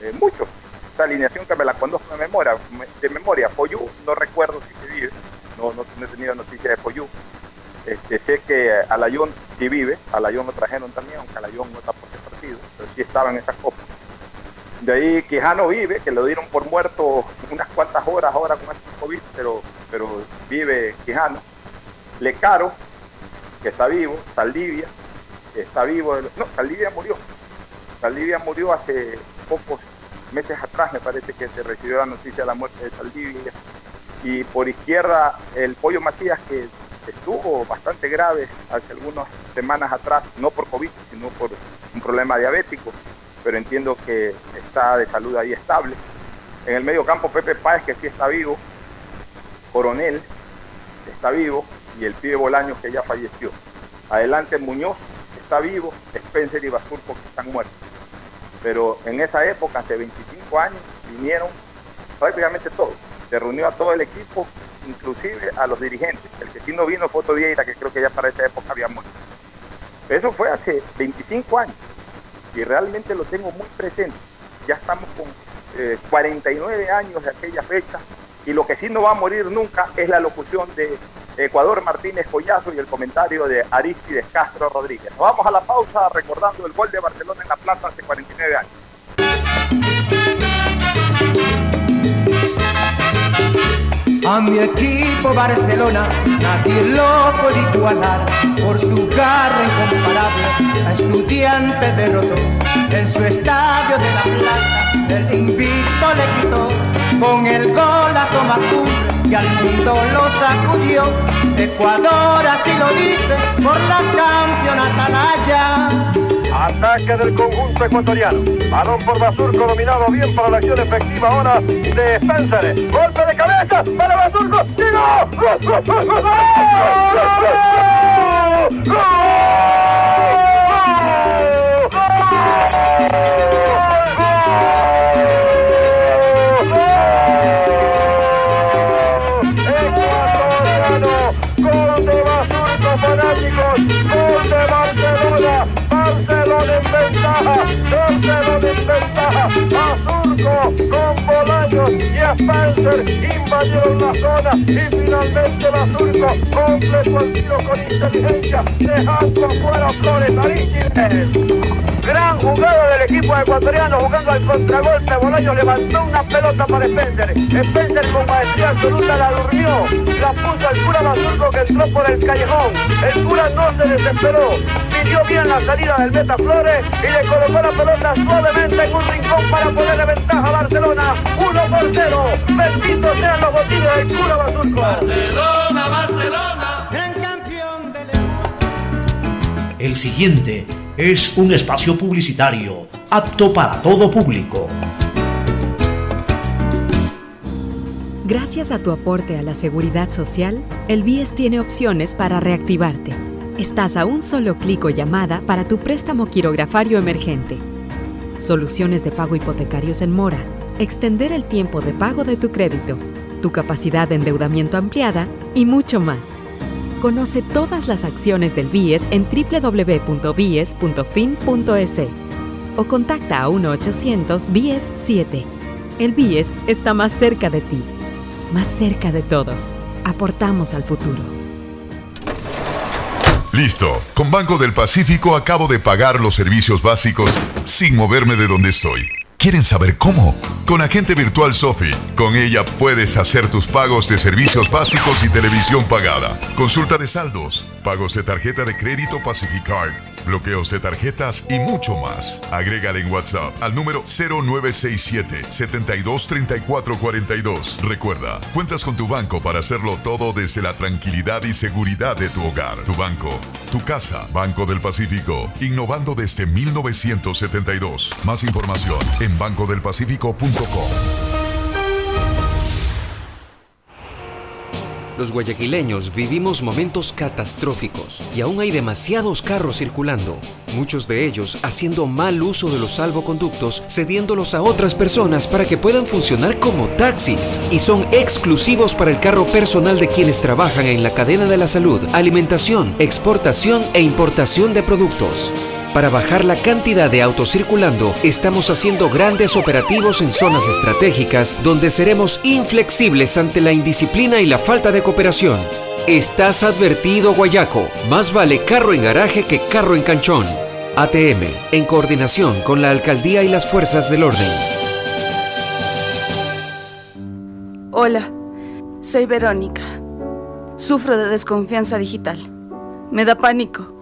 eh, muchos. Esta alineación que me la conozco de memoria, de memoria, Poyú, no recuerdo si se vive, no, no, he tenido noticia de Poyú. Este, sé que Alayón sí vive, Alayón lo trajeron también, aunque Alayón no está por ese partido, pero sí estaba en esa copa. De ahí Quijano vive, que lo dieron por muerto unas cuantas horas ahora con este COVID, pero, pero vive Quijano. Lecaro, que está vivo, Saldivia, está vivo. No, Saldivia murió. Saldivia murió hace pocos meses atrás, me parece que se recibió la noticia de la muerte de Saldivia. Y por izquierda, el Pollo Macías, que estuvo bastante grave hace algunas semanas atrás, no por COVID, sino por un problema diabético pero entiendo que está de salud ahí estable. En el medio campo Pepe Páez, que sí está vivo, Coronel está vivo y el pibe Bolaños que ya falleció. Adelante Muñoz está vivo, Spencer y Basurco que están muertos. Pero en esa época, hace 25 años, vinieron prácticamente todos. Se reunió a todo el equipo, inclusive a los dirigentes. El que sí no vino fue Otto que creo que ya para esa época había muerto. Eso fue hace 25 años y realmente lo tengo muy presente. Ya estamos con 49 eh, años de aquella fecha y lo que sí no va a morir nunca es la locución de Ecuador Martínez Collazo y el comentario de Aristides Castro Rodríguez. Vamos a la pausa recordando el gol de Barcelona en La Plata hace 49 años. A mi equipo Barcelona nadie lo puede igualar por su garra incomparable. A estudiante derrotó en su estadio de la plata. El invito le quitó con el golazo más que al mundo lo sacudió. Ecuador así lo dice por la campeonata Naya. Ataque del conjunto ecuatoriano. Balón por Basurco dominado bien para la acción efectiva ahora de. Golpe de cabeza para Basurco. ¡Gol! Gol Invadieron la zona y finalmente Azurco completó el con inteligencia dejando afuera Flores Aristides. Gran jugada del equipo ecuatoriano jugando al contragolpe. Bolaños levantó una pelota para Spencer. Spencer con maestría absoluta la durmió. La puso al cura Basurco que entró por el callejón. El cura no se desesperó. Pidió bien la salida del Meta Flores y le colocó la pelota suavemente en un rincón para ponerle ventaja a Barcelona. 1 por 0. Bendito sean los botines del cura Basurco. Barcelona, Barcelona. Gran campeón del... El siguiente es un espacio publicitario apto para todo público. Gracias a tu aporte a la seguridad social, el BIES tiene opciones para reactivarte. Estás a un solo clic o llamada para tu préstamo quirografario emergente. Soluciones de pago hipotecarios en mora, extender el tiempo de pago de tu crédito, tu capacidad de endeudamiento ampliada y mucho más. Conoce todas las acciones del BIES en www.bies.fin.es o contacta a 1-800-BIES-7. El BIES está más cerca de ti, más cerca de todos. Aportamos al futuro. Listo. Con Banco del Pacífico acabo de pagar los servicios básicos sin moverme de donde estoy. ¿Quieren saber cómo? Con Agente Virtual Sofi. Con ella puedes hacer tus pagos de servicios básicos y televisión pagada. Consulta de saldos, pagos de tarjeta de crédito Pacificard bloqueos de tarjetas y mucho más. Agrégale en WhatsApp al número 0967 723442. Recuerda, cuentas con tu banco para hacerlo todo desde la tranquilidad y seguridad de tu hogar. Tu banco, tu casa, Banco del Pacífico, innovando desde 1972. Más información en bancodelpacifico.com. Los guayaquileños vivimos momentos catastróficos y aún hay demasiados carros circulando, muchos de ellos haciendo mal uso de los salvoconductos, cediéndolos a otras personas para que puedan funcionar como taxis y son exclusivos para el carro personal de quienes trabajan en la cadena de la salud, alimentación, exportación e importación de productos. Para bajar la cantidad de autos circulando, estamos haciendo grandes operativos en zonas estratégicas donde seremos inflexibles ante la indisciplina y la falta de cooperación. Estás advertido, Guayaco. Más vale carro en garaje que carro en canchón. ATM, en coordinación con la alcaldía y las fuerzas del orden. Hola, soy Verónica. Sufro de desconfianza digital. Me da pánico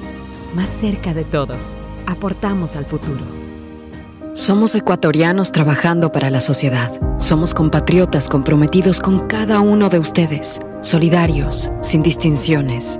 más cerca de todos. Aportamos al futuro. Somos ecuatorianos trabajando para la sociedad. Somos compatriotas comprometidos con cada uno de ustedes, solidarios, sin distinciones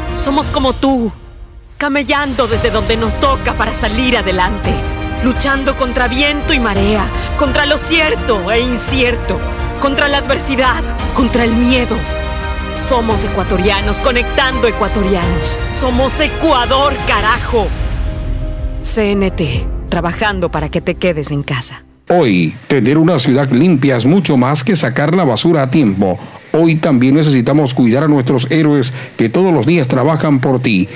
Somos como tú, camellando desde donde nos toca para salir adelante, luchando contra viento y marea, contra lo cierto e incierto, contra la adversidad, contra el miedo. Somos ecuatorianos conectando ecuatorianos. Somos Ecuador, carajo. CNT, trabajando para que te quedes en casa. Hoy, tener una ciudad limpia es mucho más que sacar la basura a tiempo Hoy también necesitamos cuidar a nuestros héroes que todos los días trabajan por ti.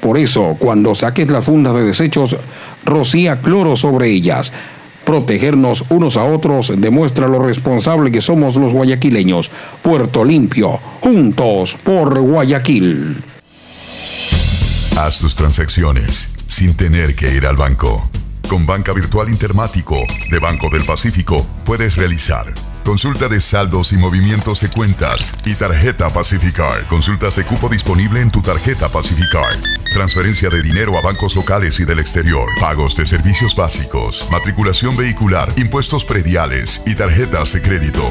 Por eso, cuando saques las fundas de desechos, rocía cloro sobre ellas. Protegernos unos a otros demuestra lo responsable que somos los guayaquileños. Puerto Limpio, juntos por Guayaquil. Haz tus transacciones sin tener que ir al banco. Con Banca Virtual Intermático de Banco del Pacífico puedes realizar Consulta de saldos y movimientos de cuentas y tarjeta Pacificar. Consultas de cupo disponible en tu tarjeta Pacificar. Transferencia de dinero a bancos locales y del exterior. Pagos de servicios básicos. Matriculación vehicular. Impuestos prediales y tarjetas de crédito.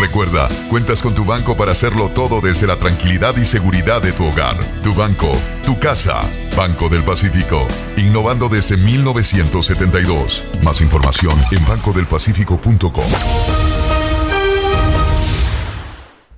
Recuerda, cuentas con tu banco para hacerlo todo desde la tranquilidad y seguridad de tu hogar. Tu banco, tu casa. Banco del Pacífico. Innovando desde 1972. Más información en bancodelpacifico.com.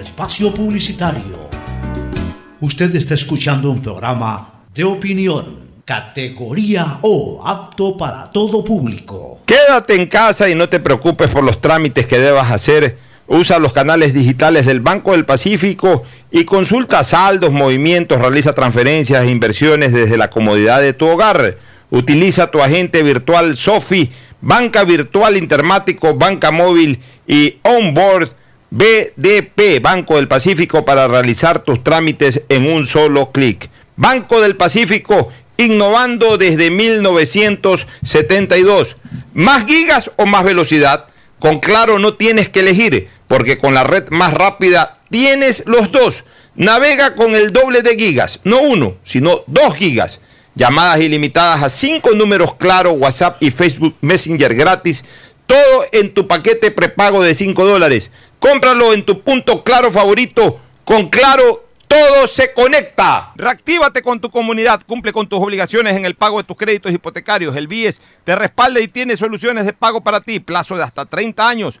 espacio publicitario. Usted está escuchando un programa de opinión, categoría O, apto para todo público. Quédate en casa y no te preocupes por los trámites que debas hacer. Usa los canales digitales del Banco del Pacífico y consulta saldos, movimientos, realiza transferencias e inversiones desde la comodidad de tu hogar. Utiliza tu agente virtual Sofi, banca virtual intermático, banca móvil y onboard BDP, Banco del Pacífico, para realizar tus trámites en un solo clic. Banco del Pacífico, innovando desde 1972. ¿Más gigas o más velocidad? Con Claro no tienes que elegir, porque con la red más rápida tienes los dos. Navega con el doble de gigas, no uno, sino dos gigas. Llamadas ilimitadas a cinco números Claro, WhatsApp y Facebook Messenger gratis. Todo en tu paquete prepago de 5 dólares. Cómpralo en tu punto claro favorito. Con Claro, todo se conecta. Reactívate con tu comunidad. Cumple con tus obligaciones en el pago de tus créditos hipotecarios. El BIES te respalda y tiene soluciones de pago para ti. Plazo de hasta 30 años.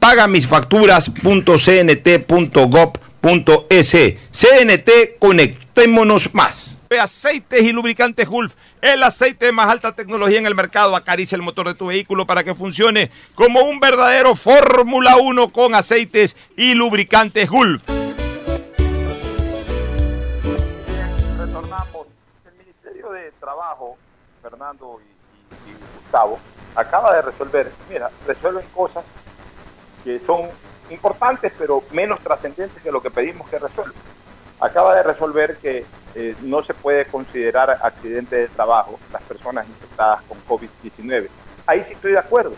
pagamisfacturas.cnt.gov.es. CNT, conectémonos más. Aceites y lubricantes Gulf, el aceite de más alta tecnología en el mercado. Acaricia el motor de tu vehículo para que funcione como un verdadero Fórmula 1 con aceites y lubricantes Gulf. Retornamos. El Ministerio de Trabajo, Fernando y, y- y Gustavo, acaba de resolver, mira, resuelven cosas que son importantes pero menos trascendentes que lo que pedimos que resuelvan. Acaba de resolver que eh, no se puede considerar accidente de trabajo las personas infectadas con COVID-19. Ahí sí estoy de acuerdo.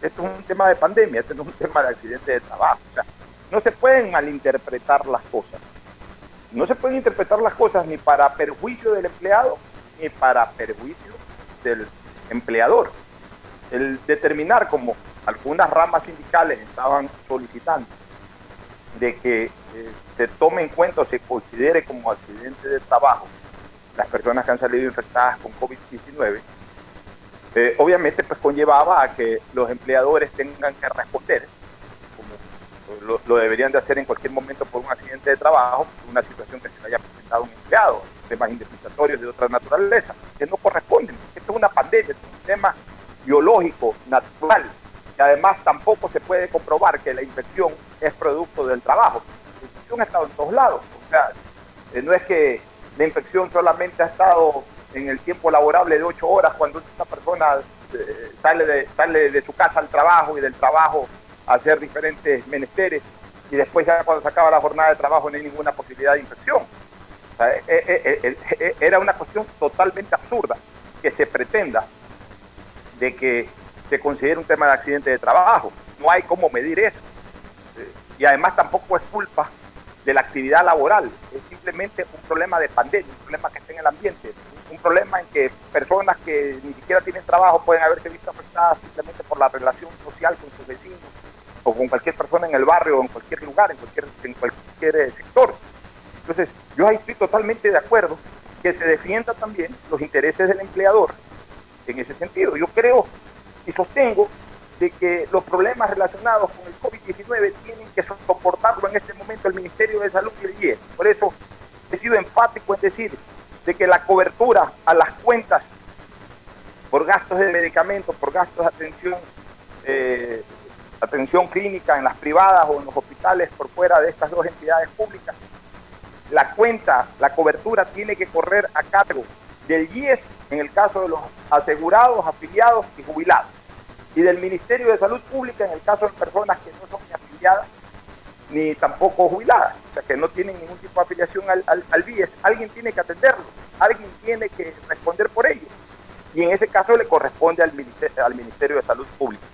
Esto es un tema de pandemia, esto no es un tema de accidente de trabajo. O sea, no se pueden malinterpretar las cosas. No se pueden interpretar las cosas ni para perjuicio del empleado ni para perjuicio del empleador. El determinar como algunas ramas sindicales estaban solicitando de que eh, se tome en cuenta o se considere como accidente de trabajo las personas que han salido infectadas con COVID-19, eh, obviamente pues conllevaba a que los empleadores tengan que responder, como lo, deberían de hacer en cualquier momento por un accidente de trabajo, una situación que se le haya presentado un empleado, temas indemnizatorios de otra naturaleza, que no corresponden. Esto es una pandemia, es un tema biológico, natural, y además tampoco se puede comprobar que la infección es producto del trabajo. La infección ha estado en todos lados. O sea, eh, no es que la infección solamente ha estado en el tiempo laborable de ocho horas cuando esta persona eh, sale, de, sale de su casa al trabajo y del trabajo a hacer diferentes menesteres y después ya cuando se acaba la jornada de trabajo no hay ninguna posibilidad de infección. O sea, eh, era una cuestión totalmente absurda que se pretenda de que se considere un tema de accidente de trabajo. No hay cómo medir eso. Eh, Y además tampoco es culpa de la actividad laboral. Es simplemente un problema de pandemia, un problema que está en el ambiente, un problema en que personas que ni siquiera tienen trabajo pueden haberse visto afectadas simplemente por la relación social con sus vecinos o con cualquier persona en el barrio o en cualquier lugar, en cualquier, en cualquier eh, sector. Entonces, yo ahí estoy totalmente de acuerdo que se defienda también los intereses del empleador en ese sentido. Yo creo y sostengo de que los problemas relacionados con el COVID-19 tienen que soportarlo en este momento el Ministerio de Salud y el IES. Por eso he sido enfático en decir de que la cobertura a las cuentas por gastos de medicamentos, por gastos de atención, eh, atención clínica en las privadas o en los hospitales por fuera de estas dos entidades públicas, la cuenta, la cobertura tiene que correr a cargo del IES en el caso de los asegurados, afiliados y jubilados, y del Ministerio de Salud Pública en el caso de personas que no son ni afiliadas ni tampoco jubiladas, o sea, que no tienen ningún tipo de afiliación al, al, al BIES. Alguien tiene que atenderlo, alguien tiene que responder por ello, y en ese caso le corresponde al Ministerio, al Ministerio de Salud Pública.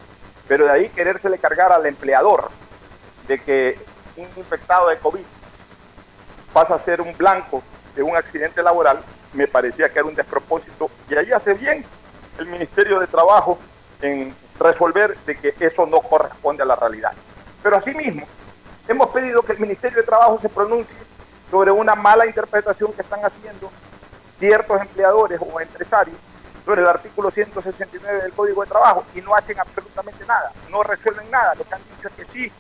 Pero de ahí querérsele cargar al empleador de que un infectado de COVID pasa a ser un blanco de un accidente laboral, me parecía que era un despropósito y ahí hace bien el Ministerio de Trabajo en resolver de que eso no corresponde a la realidad. Pero asimismo, hemos pedido que el Ministerio de Trabajo se pronuncie sobre una mala interpretación que están haciendo ciertos empleadores o empresarios sobre el artículo 169 del Código de Trabajo y no hacen absolutamente nada, no resuelven nada. Lo que han dicho es que sí,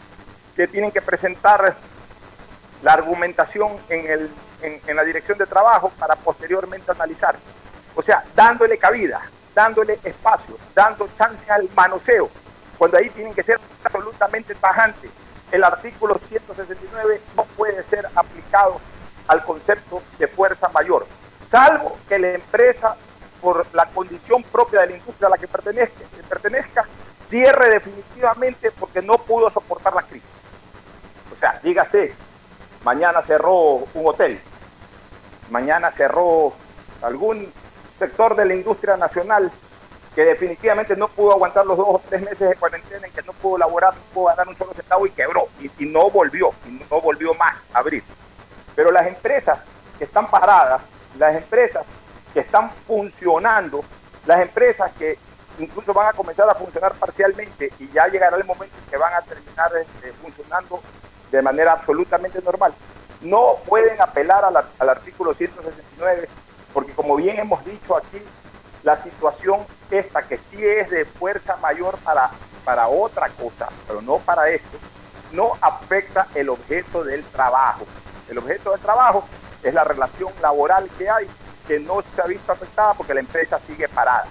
que tienen que presentar la argumentación en, el, en, la dirección de trabajo para posteriormente analizar. O sea, dándole cabida, dándole espacio, dando chance al manoseo, cuando ahí tienen que ser absolutamente tajantes. El artículo 169 no puede ser aplicado al concepto de fuerza mayor, salvo que la empresa, por la condición propia de la industria a la que pertenezca, pertenezca cierre definitivamente porque no pudo soportar la crisis. O sea, dígase, mañana cerró un hotel, mañana cerró algún sector de la industria nacional que definitivamente no pudo aguantar los dos o tres meses de cuarentena en que no pudo laborar, no pudo ganar un solo centavo y quebró y, no volvió, y no volvió más a abrir. Pero las empresas que están paradas, las empresas que están funcionando, las empresas que incluso van a comenzar a funcionar parcialmente y ya llegará el momento en que van a terminar eh, funcionando de manera absolutamente normal, no pueden apelar a la- al artículo 169 porque como bien hemos dicho aquí, la situación esta que sí es de fuerza mayor para, para otra cosa, pero no para esto, no afecta el objeto del trabajo. El objeto del trabajo es la relación laboral que hay, que no se ha visto afectada porque la empresa sigue parada.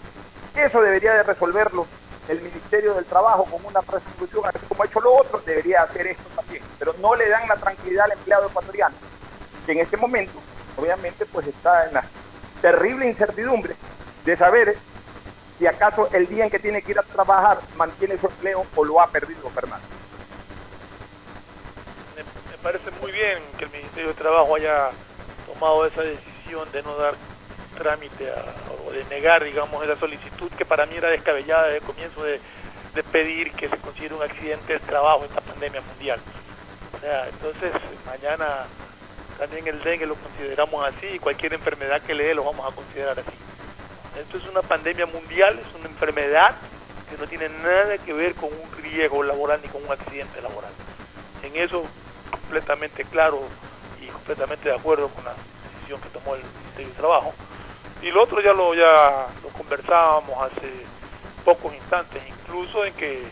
Eso debería de resolverlo el Ministerio del Trabajo con una resolución, así como ha hecho lo otro, debería hacer esto también. Pero no le dan la tranquilidad al empleado ecuatoriano, que en este momento, obviamente, pues está en la terrible incertidumbre de saber si acaso el día en que tiene que ir a trabajar mantiene su empleo o lo ha perdido, Fernando. Me, parece muy bien que el Ministerio de Trabajo haya tomado esa decisión de no dar trámite a- o de negar, digamos, esa solicitud que para mí era descabellada desde el comienzo de, de pedir que se considere un accidente del trabajo esta pandemia mundial. O sea, entonces mañana también el dengue lo consideramos así y cualquier enfermedad que le dé lo vamos a considerar así. Esto es una pandemia mundial, es una enfermedad que no tiene nada que ver con un riesgo laboral ni con un accidente laboral. En eso completamente claro y completamente de acuerdo con la decisión que tomó el Ministerio de Trabajo. Y lo otro ya lo ya lo conversábamos hace pocos instantes, incluso en que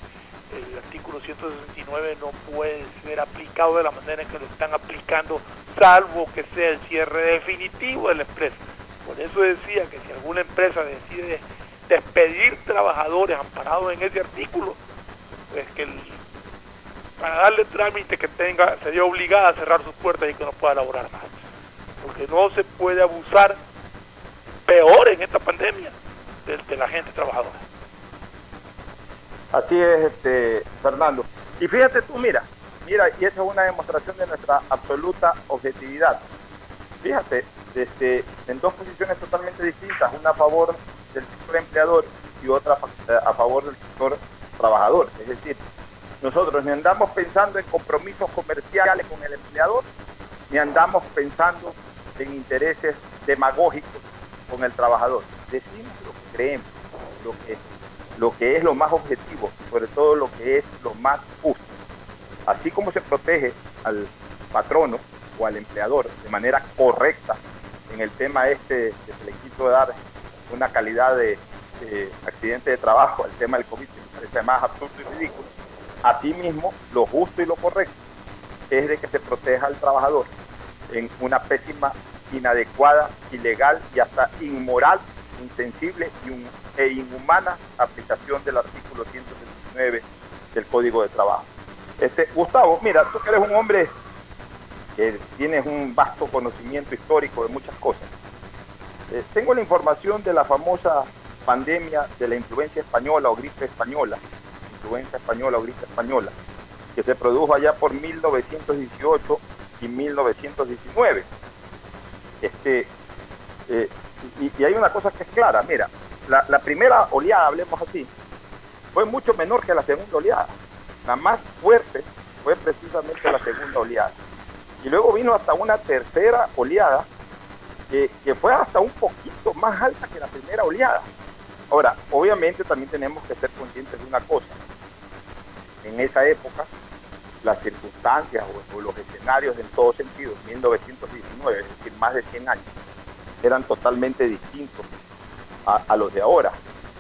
el artículo 169 no puede ser aplicado de la manera en que lo están aplicando, salvo que sea el cierre definitivo de la empresa. Por eso decía que si alguna empresa decide despedir trabajadores amparados en ese artículo, pues que para darle trámite que tenga, sería obligada a cerrar sus puertas y que no pueda laborar más. Porque no se puede abusar peor en esta pandemia de, de la gente trabajadora. Así es, este, Fernando. Y fíjate tú, mira, mira, y esa es una demostración de nuestra absoluta objetividad. Fíjate, este, en dos posiciones totalmente distintas, una a favor del sector empleador y otra a favor del sector trabajador. Es decir, nosotros ni andamos pensando en compromisos comerciales con el empleador, ni andamos pensando en intereses demagógicos con el trabajador. Decimos lo que creemos, lo que, lo que es lo más objetivo, sobre todo lo que es lo más justo. Así como se protege al patrono o al empleador de manera correcta en el tema este que se le quiso dar una calidad de accidente de trabajo, el tema del COVID, que me parece más absurdo y ridículo. Asimismo, lo justo y lo correcto es de que se proteja al trabajador en una pésima, inadecuada, ilegal y hasta inmoral, insensible e inhumana aplicación del artículo 179 del Código de Trabajo. Este, Gustavo, mira, tú que eres un hombre que tienes un vasto conocimiento histórico de muchas cosas. Eh, tengo la información de la famosa pandemia de la influencia española o gripe española, influencia española o gripe española, que se produjo allá por 1918 y 1919. Este, eh, y, hay una cosa que es clara, mira, la, la primera oleada, hablemos así, fue mucho menor que la segunda oleada. La más fuerte fue precisamente la segunda oleada. Y luego vino hasta una tercera oleada que, que fue hasta un poquito más alta que la primera oleada. Ahora, obviamente también tenemos que ser conscientes de una cosa. En esa época, las circunstancias o, o los escenarios en todo sentido, 1919, es decir, más de 100 años, eran totalmente distintos a, los de ahora,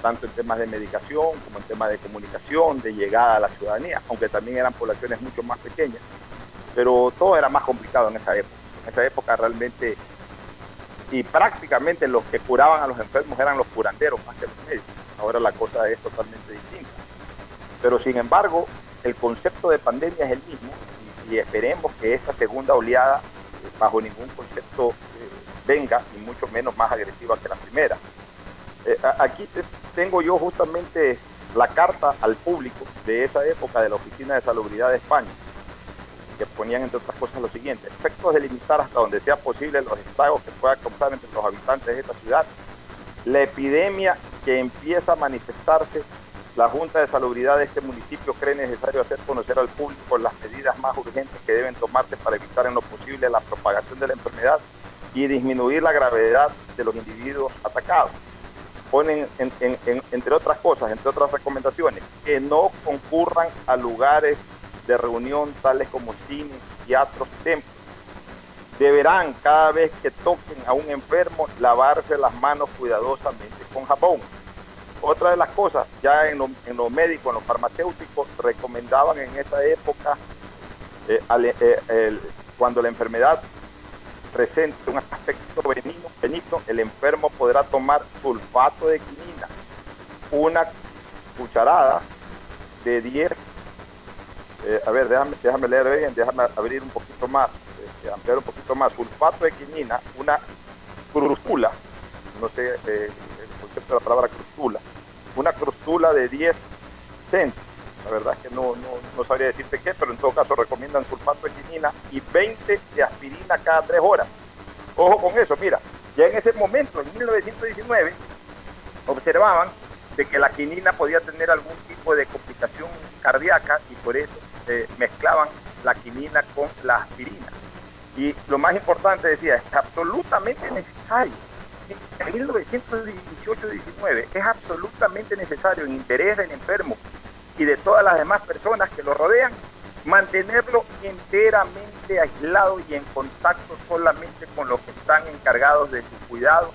tanto en temas de medicación como en temas de comunicación, de llegada a la ciudadanía, aunque también eran poblaciones mucho más pequeñas. Pero todo era más complicado en esa época. En esa época realmente, y prácticamente los que curaban a los enfermos eran los curanderos más que los médicos. Ahora la cosa es totalmente distinta. Pero sin embargo, el concepto de pandemia es el mismo y, y esperemos que esta segunda oleada, eh, bajo ningún concepto, venga, y mucho menos más agresiva que la primera. Eh, aquí te- tengo yo justamente la carta al público de esa época de la Oficina de Salubridad de España, que ponían entre otras cosas lo siguiente, efectos de limitar hasta donde sea posible los estragos que pueda causar entre los habitantes de esta ciudad, la epidemia que empieza a manifestarse, la Junta de Salubridad de este municipio cree necesario hacer conocer al público las medidas más urgentes que deben tomarse para evitar en lo posible la propagación de la enfermedad y disminuir la gravedad de los individuos atacados ponen, en- en- en- entre otras cosas, entre otras recomendaciones, que no concurran a lugares de reunión tales como cines, teatros, templos. Deberán cada vez que toquen a un enfermo lavarse las manos cuidadosamente con jabón. Otra de las cosas, ya en lo, en lo médico, en lo farmacéutico, recomendaban en esa época, eh, eh, cuando la enfermedad presente un aspecto benigno, benigno, el enfermo podrá tomar sulfato de quinina, una cucharada de 10, eh, a ver, déjame, déjame leer bien, déjame abrir un poquito más, eh, ampliar un poquito más, sulfato de quinina, una crustula, no sé el concepto de la palabra crustula, una crustula de 10 cents, la verdad es que no, no, no sabría decirte qué, pero en todo caso recomiendan sulfato de quinina y 20 de aspirina cada 3 horas. Ojo con eso, mira, ya en ese momento, en 1919, observaban de que la quinina podía tener algún tipo de complicación cardíaca y por eso eh, mezclaban la quinina con la aspirina. Y lo más importante decía, es absolutamente necesario. En 1918-19 es absolutamente necesario en interés del enfermo y de todas las demás personas que lo rodean, mantenerlo enteramente aislado y en contacto solamente con los que están encargados de su cuidado.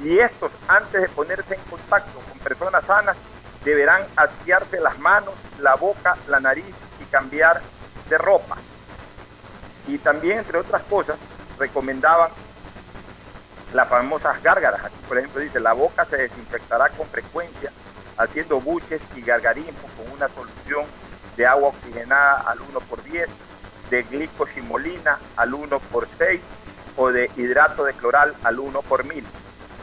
Y estos, antes de ponerse en contacto con personas sanas, deberán asearse las manos, la boca, la nariz y cambiar de ropa. Y también, entre otras cosas, recomendaban las famosas gárgaras. Aquí, por ejemplo, dice, la boca se desinfectará con frecuencia haciendo buches y gargarismos con una solución de agua oxigenada al 1 por 10, de glicosimolina al 1 por 6 o de hidrato de cloral al 1 por 1000.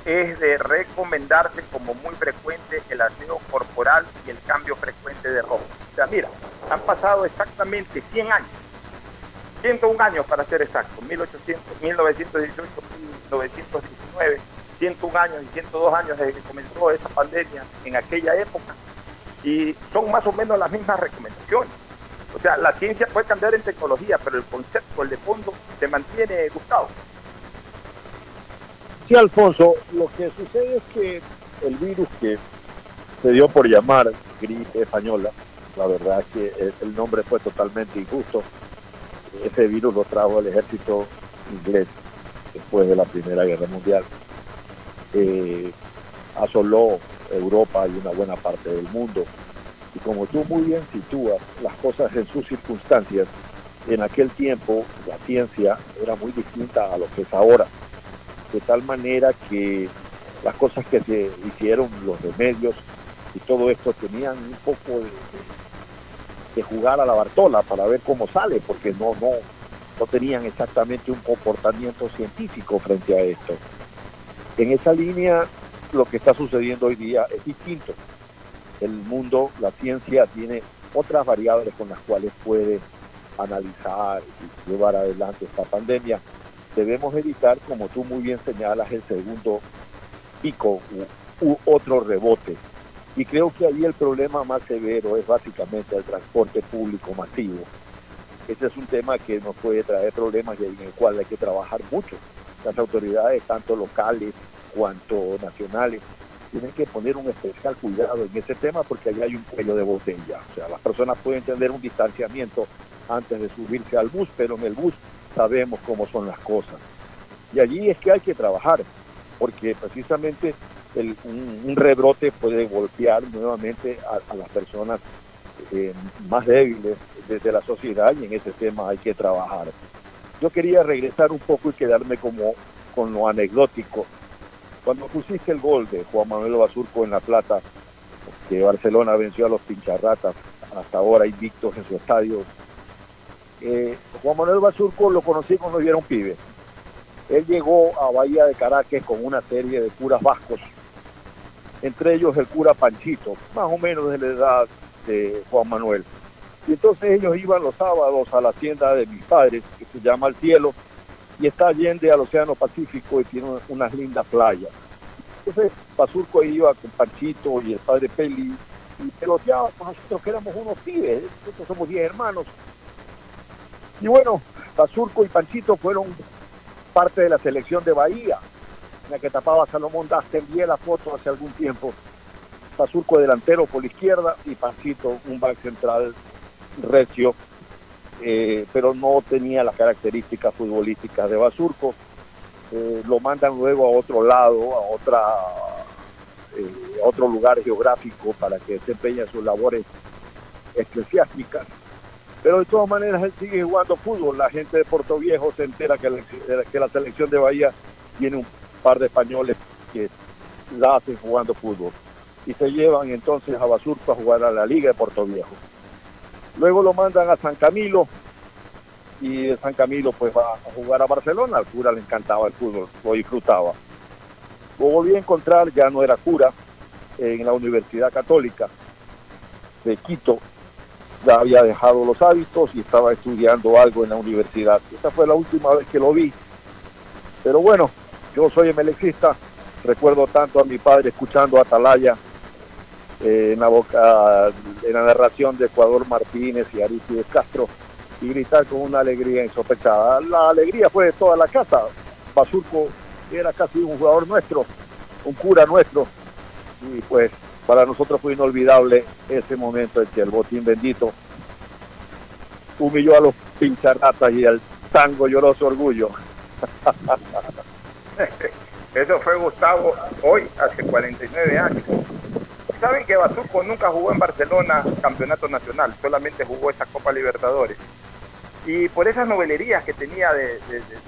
Es de recomendarse como muy frecuente el aseo corporal y el cambio frecuente de ropa. O sea, mira, han pasado exactamente 100 años 101 años para ser exacto, 1800, 1918, 1919, 101 años y 102 años desde que comenzó esa pandemia en aquella época y son más o menos las mismas recomendaciones. O sea, la ciencia puede cambiar en tecnología, pero el concepto, el de fondo, se mantiene, Gustavo. Sí, Alfonso, lo que sucede es que el virus que se dio por llamar gripe española, la verdad que el nombre fue totalmente injusto. Ese virus lo trajo el ejército inglés después de la Primera Guerra Mundial. Eh, asoló Europa y una buena parte del mundo. Y como tú muy bien sitúas las cosas en sus circunstancias, en aquel tiempo la ciencia era muy distinta a lo que es ahora. De tal manera que las cosas que se hicieron, los remedios y todo esto tenían un poco de, de jugar a la Bartola para ver cómo sale, porque no, no, no tenían exactamente un comportamiento científico frente a esto. En esa línea, lo que está sucediendo hoy día es distinto. El mundo, la ciencia tiene otras variables con las cuales puede analizar y llevar adelante esta pandemia. Debemos evitar, como tú muy bien señalas, el segundo pico u, otro rebote. Y creo que ahí el problema más severo es básicamente el transporte público masivo. Ese es un tema que nos puede traer problemas y en el cual hay que trabajar mucho. Las autoridades, tanto locales cuanto nacionales, tienen que poner un especial cuidado en ese tema porque allá hay un cuello de botella. O sea, las personas pueden tener un distanciamiento antes de subirse al bus, pero en el bus sabemos cómo son las cosas. Y allí es que hay que trabajar, porque precisamente un, rebrote puede golpear nuevamente a, las personas eh, más débiles de, de, la sociedad y en ese tema hay que trabajar. Yo quería regresar un poco y quedarme como con lo anecdótico. Cuando pusiste el gol de Juan Manuel Basurco en La Plata, que Barcelona venció a los pincharratas, hasta ahora invictos en su estadio, eh, Juan Manuel Basurco lo conocí cuando yo era un pibe. Él llegó a Bahía de Caracas con una serie de curas vascos, entre ellos el cura Panchito, más o menos de la edad de Juan Manuel. Y entonces ellos iban los sábados a la hacienda de mis padres, que se llama El Cielo, y está allende al Océano Pacífico y tiene unas lindas playas. Entonces Basurco iba con Panchito y el padre Peli y peloteaba con nosotros que éramos unos pibes, nosotros somos 10 hermanos. Y bueno, Basurco y Panchito fueron parte de la selección de Bahía, en la que tapaba Salomón Das, te envié la foto hace algún tiempo. Basurco delantero por la izquierda y Panchito un back central recio, eh, pero no tenía las características futbolísticas de Basurco. Eh, lo mandan luego a otro lado, a otra eh, otro lugar geográfico para que desempeñe sus labores eclesiásticas. Pero de todas maneras él sigue jugando fútbol. La gente de Puerto Viejo se entera que la, que la selección de Bahía tiene un par de españoles que la hacen jugando fútbol. Y se llevan entonces a Basurco a jugar a la Liga de Puerto Viejo. Luego lo mandan a San Camilo y de San Camilo pues va a jugar a Barcelona. Al cura le encantaba el fútbol, lo disfrutaba. Lo volví a encontrar, ya no era cura, en la Universidad Católica de Quito. Ya había dejado los hábitos y estaba estudiando algo en la universidad. Esta fue la última vez que lo vi. Pero bueno, yo soy emelexista, recuerdo tanto a mi padre escuchando a Atalaya eh, en, la boca, en la narración de Ecuador Martínez y Aristides Castro y gritar con una alegría insospechada. La alegría fue de toda la casa. Basurco era casi un jugador nuestro, un cura nuestro, y pues para nosotros fue inolvidable ese momento en que el botín bendito humilló a los pincharratas y al tango lloró su orgullo. Eso fue Gustavo hoy, hace 49 años. Saben que Basurco nunca jugó en Barcelona campeonato nacional, solamente jugó esa Copa Libertadores. Y por esas novelerías que tenía de,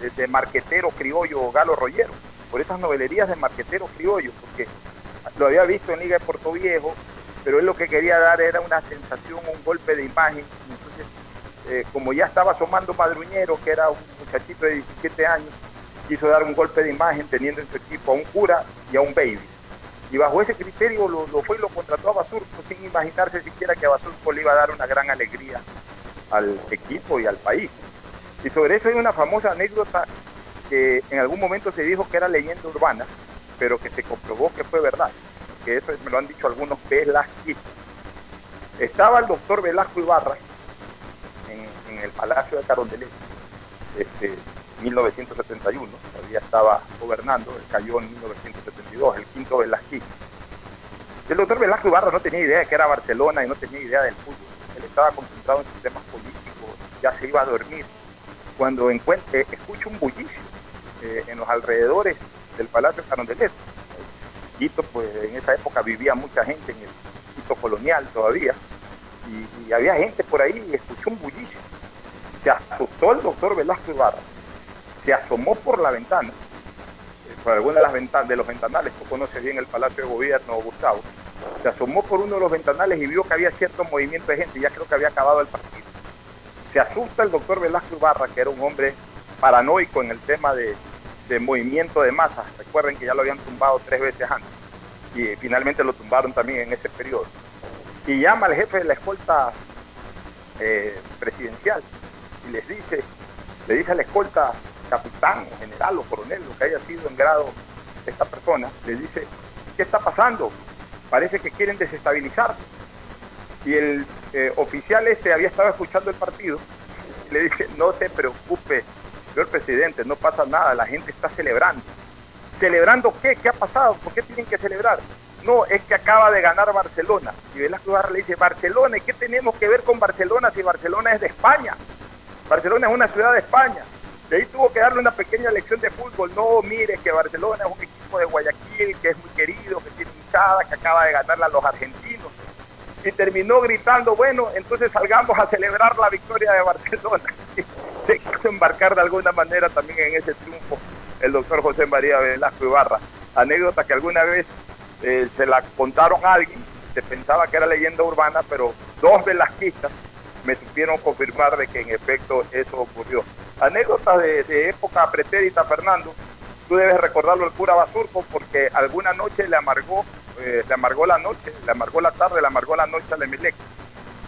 de, de, marquetero criollo Galo Rollero, por esas novelerías de marquetero criollo, porque lo había visto en Liga de Puerto Viejo, pero él lo que quería dar era una sensación, un golpe de imagen. Entonces, eh, como ya estaba asomando Madruñero, que era un muchachito de 17 años, quiso dar un golpe de imagen teniendo en su equipo a un cura y a un baby. Y bajo ese criterio lo, fue y lo contrató a Basurco sin imaginarse siquiera que a Basurco le iba a dar una gran alegría al equipo y al país. Y sobre eso hay una famosa anécdota que en algún momento se dijo que era leyenda urbana, pero que se comprobó que fue verdad, que eso me lo han dicho algunos velasquistas. Estaba el doctor Velasco Ibarra en, en el Palacio de Carondelet, este, 1971, todavía estaba gobernando, él cayó en 1972, el quinto Velasquista. El doctor Velasco Ibarra no tenía idea de que era Barcelona y no tenía idea del fútbol. Él estaba concentrado en sus temas políticos, ya se iba a dormir. Cuando encuentre, escucha un bullicio eh, en los alrededores del Palacio Carondelet. Quito, pues en esa época vivía mucha gente en el Quito colonial todavía, y, había gente por ahí y escuchó un bullicio. Se asustó el doctor Velasco Ibarra, se asomó por la ventana, eh, por alguna de las ventanas, de los ventanales, tú conoces bien el Palacio de Gobierno, Gustavo, se asomó por uno de los ventanales y vio que había cierto movimiento de gente, ya creo que había acabado el partido. Se asusta el doctor Velasco Ibarra, que era un hombre paranoico en el tema de, de movimiento de masas. Recuerden que ya lo habían tumbado tres veces antes y finalmente lo tumbaron también en ese periodo. Y llama al jefe de la escolta eh, presidencial y les dice, le dice a la escolta capitán o general o coronel, lo que haya sido en grado esta persona, le dice, ¿qué está pasando? Parece que quieren desestabilizar. Y el eh, oficial este había estado escuchando el partido y le dice, no se preocupe, señor presidente, no pasa nada, la gente está celebrando. ¿Celebrando qué? ¿Qué ha pasado? ¿Por qué tienen que celebrar? No, es que acaba de ganar Barcelona. Y Velasco Ibarra le dice, Barcelona, ¿y qué tenemos que ver con Barcelona si Barcelona es de España? Barcelona es una ciudad de España. De ahí tuvo que darle una pequeña lección de fútbol. No, mire que Barcelona es un equipo de Guayaquil, que es muy querido, que tiene hinchada, que acaba de ganarla a los argentinos. Y terminó gritando, bueno, entonces salgamos a celebrar la victoria de Barcelona. Se quiso embarcar de alguna manera también en ese triunfo el doctor José María Velasco Ibarra. Anécdota que alguna vez eh, se la contaron a alguien, se pensaba que era leyenda urbana, pero dos velasquistas me supieron confirmar de que en efecto eso ocurrió. Anécdota de, época pretérita, Fernando, tú debes recordarlo el cura Basurco porque alguna noche le amargó, eh, le amargó la noche, le amargó la tarde, le amargó la noche al Emelec.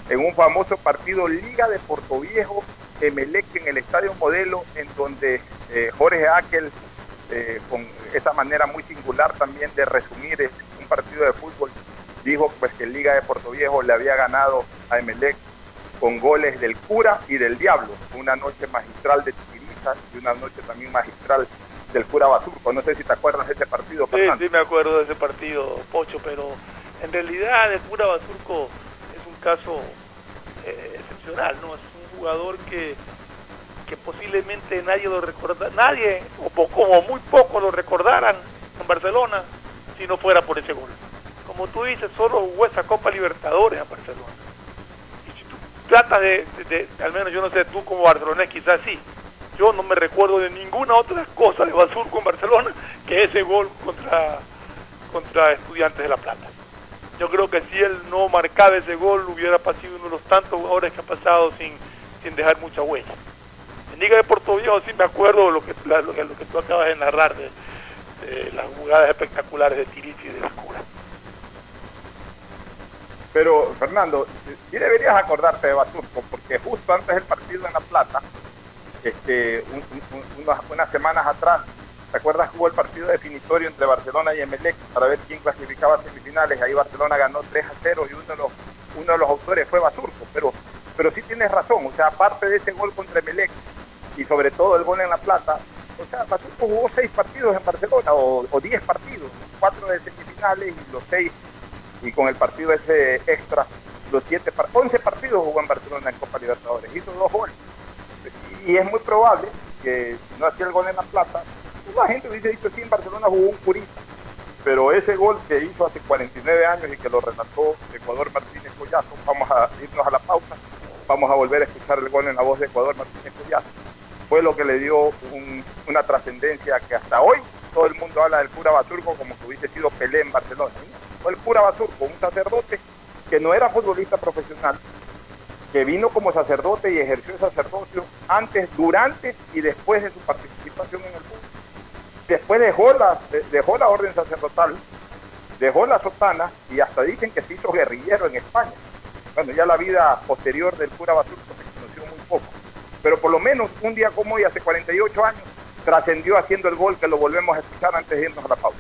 En un famoso partido Liga de Portoviejo, Emelec en el Estadio Modelo, en donde eh, Jorge Aquel, eh, con esa manera muy singular también de resumir es un partido de fútbol, dijo pues que Liga de Portoviejo le había ganado a Emelec con goles del cura y del diablo. Una noche magistral de Tiriza y una noche también magistral del cura Basurco. No sé si te acuerdas de ese partido, Sí, sí me acuerdo de ese partido, Pocho, pero en realidad el cura Basurco es un caso eh, excepcional, ¿no? Es un jugador que, que posiblemente nadie lo recorda, nadie, o po- como muy pocos lo recordaran en Barcelona si no fuera por ese gol. Como tú dices, solo jugó esa Copa Libertadores en Barcelona. Tratas de, al menos yo no sé, tú como barcelonés quizás sí, yo no me recuerdo de ninguna otra cosa de Basurco en Barcelona que ese gol contra, contra Estudiantes de La Plata. Yo creo que si él no marcaba ese gol hubiera pasado uno de los tantos jugadores que ha pasado sin, sin dejar mucha huella. En Liga de Puerto Viejo sí me acuerdo lo que, la- lo lo que tú acabas de narrar de, las jugadas espectaculares de Tiriti y de la cura. Pero, Fernando, sí deberías acordarte de Basurco, porque justo antes del partido en La Plata, este, un- un- unas, unas semanas atrás, ¿te acuerdas que hubo el partido definitorio entre Barcelona y Emelec para ver quién clasificaba a semifinales? Ahí Barcelona ganó 3 a 0 y uno de los, uno de los autores fue Basurco. Pero, pero sí tienes razón, o sea, aparte de ese gol contra Emelec y sobre todo el gol en La Plata, o sea, Basurco jugó 6 partidos en Barcelona o 10 partidos, 4 de semifinales y los 6 y con el partido ese extra, los siete, par- 11 partidos jugó en Barcelona en Copa Libertadores, hizo dos goles. Y es muy probable que si no hacía el gol en La Plata, pues la gente hubiese dicho sí, en Barcelona jugó un curita. Pero ese gol que hizo hace 49 años y que lo relató Ecuador Martínez Collazo, vamos a irnos a la pausa, vamos a volver a escuchar el gol en la voz de Ecuador Martínez Collazo, fue lo que le dio un- una trascendencia que hasta hoy todo el mundo habla del cura Basurco como que hubiese sido Pelé en Barcelona. El cura Basurco, un sacerdote que no era futbolista profesional, que vino como sacerdote y ejerció el sacerdocio antes, durante y después de su participación en el fútbol. Después dejó la, de- dejó la orden sacerdotal, dejó la sotana y hasta dicen que se hizo guerrillero en España. Bueno, ya la vida posterior del cura Basurco se conoció muy poco. Pero por lo menos un día como hoy, hace 48 años, trascendió haciendo el gol que lo volvemos a escuchar antes de irnos a la pausa.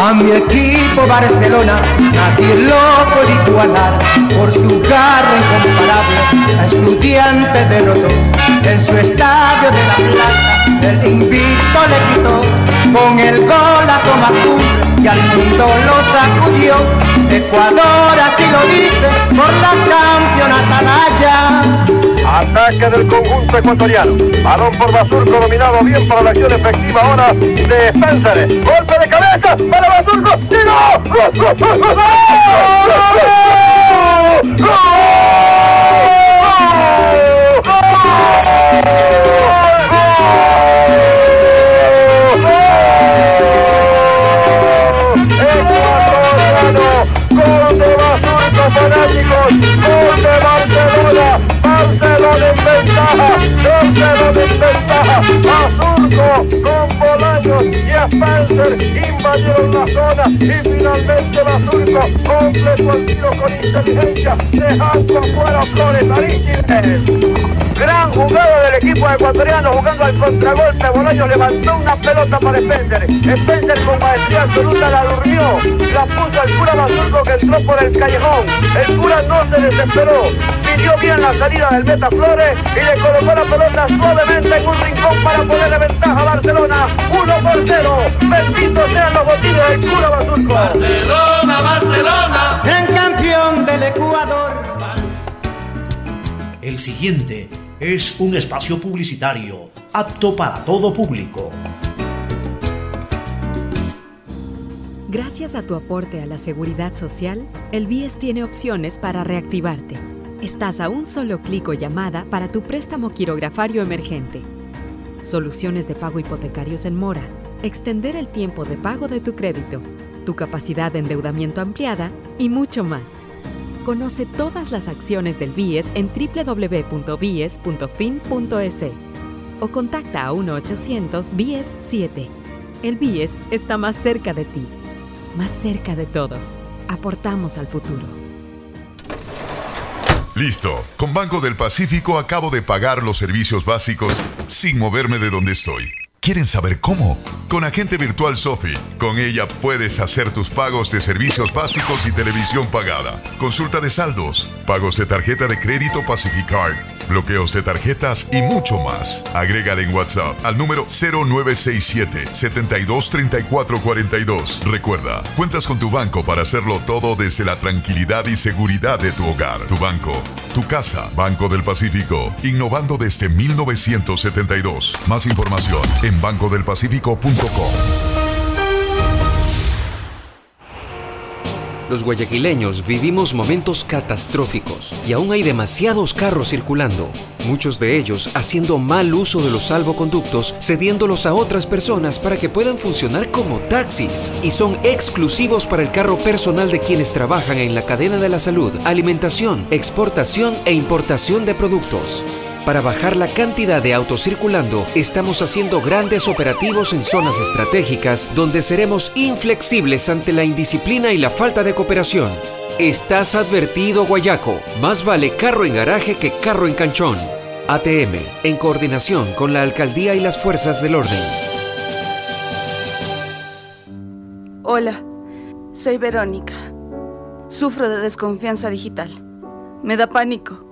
A mi equipo Barcelona nadie lo puede igualar por su garra incomparable. A estudiante derrotó en su estadio de la plata. El invito le quitó con el golazo Macumbre y al mundo lo sacudió. Ecuador así lo dice por la campeona Atalaya. Ataque del conjunto ecuatoriano. Balón por Basurco dominado bien para la acción efectiva ahora de Spencer. Golpe de cabeza para Basurco. ¡Tiro! ¡Gol, gol, gol, gol! ¡Gol! Basurco con Bolaños y Spencer invadieron la zona y finalmente Basurco completó el tiro con inteligencia, dejando afuera Flores Aristides. Gran jugada del equipo ecuatoriano jugando al contragolpe. Bolaños levantó una pelota para Spencer. Spencer con maestría absoluta la durmió. La puso al cura Basurco que entró por el callejón. El cura no se desesperó. Pidió bien la salida del Meta Flores y le colocó la pelota suavemente en un rincón para ponerle ventaja a Barcelona. 1 por 0. Bendito sean los botines del cura Basurco. Barcelona, Barcelona, gran campeón del Ecuador. El siguiente es un espacio publicitario apto para todo público. Gracias a tu aporte a la seguridad social, el BIES tiene opciones para reactivarte. Estás a un solo clic o llamada para tu préstamo quirografario emergente. Soluciones de pago hipotecarios en mora, extender el tiempo de pago de tu crédito, tu capacidad de endeudamiento ampliada y mucho más. Conoce todas las acciones del BIES en www.bies.fin.es o contacta a 1-800-BIES-7. El BIES está más cerca de ti, más cerca de todos. Aportamos al futuro. Listo. Con Banco del Pacífico acabo de pagar los servicios básicos sin moverme de donde estoy. ¿Quieren saber cómo? Con Agente Virtual Sofi. Con ella puedes hacer tus pagos de servicios básicos y televisión pagada. Consulta de saldos, pagos de tarjeta de crédito Pacificard, bloqueos de tarjetas y mucho más. Agrégale en WhatsApp al número 0967 723442. Recuerda, cuentas con tu banco para hacerlo todo desde la tranquilidad y seguridad de tu hogar. Tu banco, tu casa, Banco del Pacífico, innovando desde 1972. Más información en bancodelpacifico.com. Los guayaquileños vivimos momentos catastróficos y aún hay demasiados carros circulando, muchos de ellos haciendo mal uso de los salvoconductos, cediéndolos a otras personas para que puedan funcionar como taxis y son exclusivos para el carro personal de quienes trabajan en la cadena de la salud, alimentación, exportación e importación de productos. Para bajar la cantidad de autos circulando, estamos haciendo grandes operativos en zonas estratégicas donde seremos inflexibles ante la indisciplina y la falta de cooperación. Estás advertido, Guayaco. Más vale carro en garaje que carro en canchón. ATM, en coordinación con la alcaldía y las fuerzas del orden. Hola, soy Verónica. Sufro de desconfianza digital. Me da pánico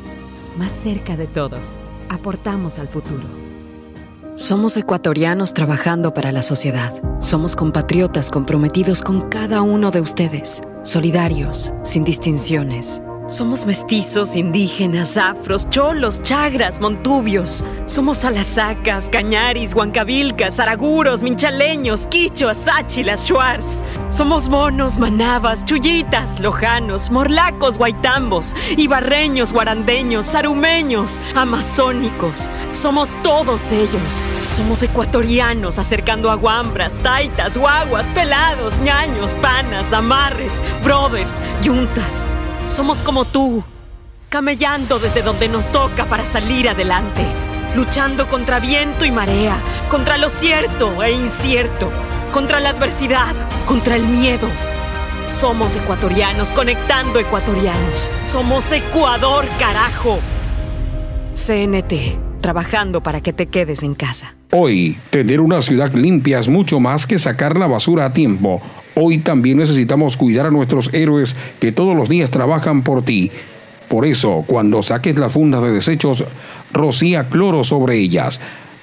más cerca de todos. Aportamos al futuro. Somos ecuatorianos trabajando para la sociedad. Somos compatriotas comprometidos con cada uno de ustedes, solidarios, sin distinciones. Somos mestizos, indígenas, afros, cholos, chagras, montubios. Somos alasacas, cañaris, huancavilcas, araguros, minchaleños, quichuas, sáchilas, shuars. Somos monos, manabas, chullitas, lojanos, morlacos, guaitambos, ibarreños, guarandeños, sarumeños, amazónicos. Somos todos ellos. Somos ecuatorianos, acercando aguambras, taitas, guaguas, pelados, ñaños, panas, amarres, brothers, yuntas. Somos como tú, camellando desde donde nos toca para salir adelante, luchando contra viento y marea, contra lo cierto e incierto, contra la adversidad, contra el miedo. Somos ecuatorianos conectando ecuatorianos. Somos Ecuador, carajo. CNT, trabajando para que te quedes en casa. Hoy, tener una ciudad limpia es mucho más que sacar la basura a tiempo. Hoy también necesitamos cuidar a nuestros héroes que todos los días trabajan por ti. Por eso, cuando saques las fundas de desechos, rocía cloro sobre ellas.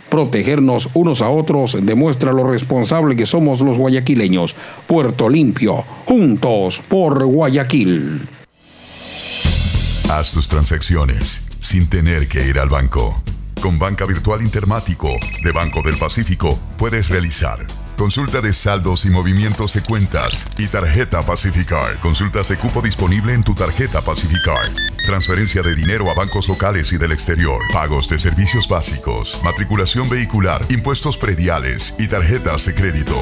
Protegernos unos a otros demuestra lo responsable que somos los guayaquileños. Puerto Limpio, juntos por Guayaquil. Haz tus transacciones sin tener que ir al banco. Con Banca Virtual Intermático de Banco del Pacífico puedes realizar Consulta de saldos y movimientos de cuentas y tarjeta Pacificar. Consultas de cupo disponible en tu tarjeta Pacificar. Transferencia de dinero a bancos locales y del exterior. Pagos de servicios básicos. Matriculación vehicular. Impuestos prediales y tarjetas de crédito.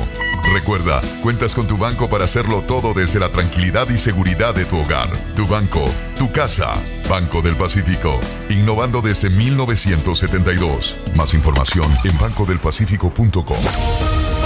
Recuerda, cuentas con tu banco para hacerlo todo desde la tranquilidad y seguridad de tu hogar. Tu banco, tu casa. Banco del Pacífico. Innovando desde 1972. Más información en bancodelpacífico.com.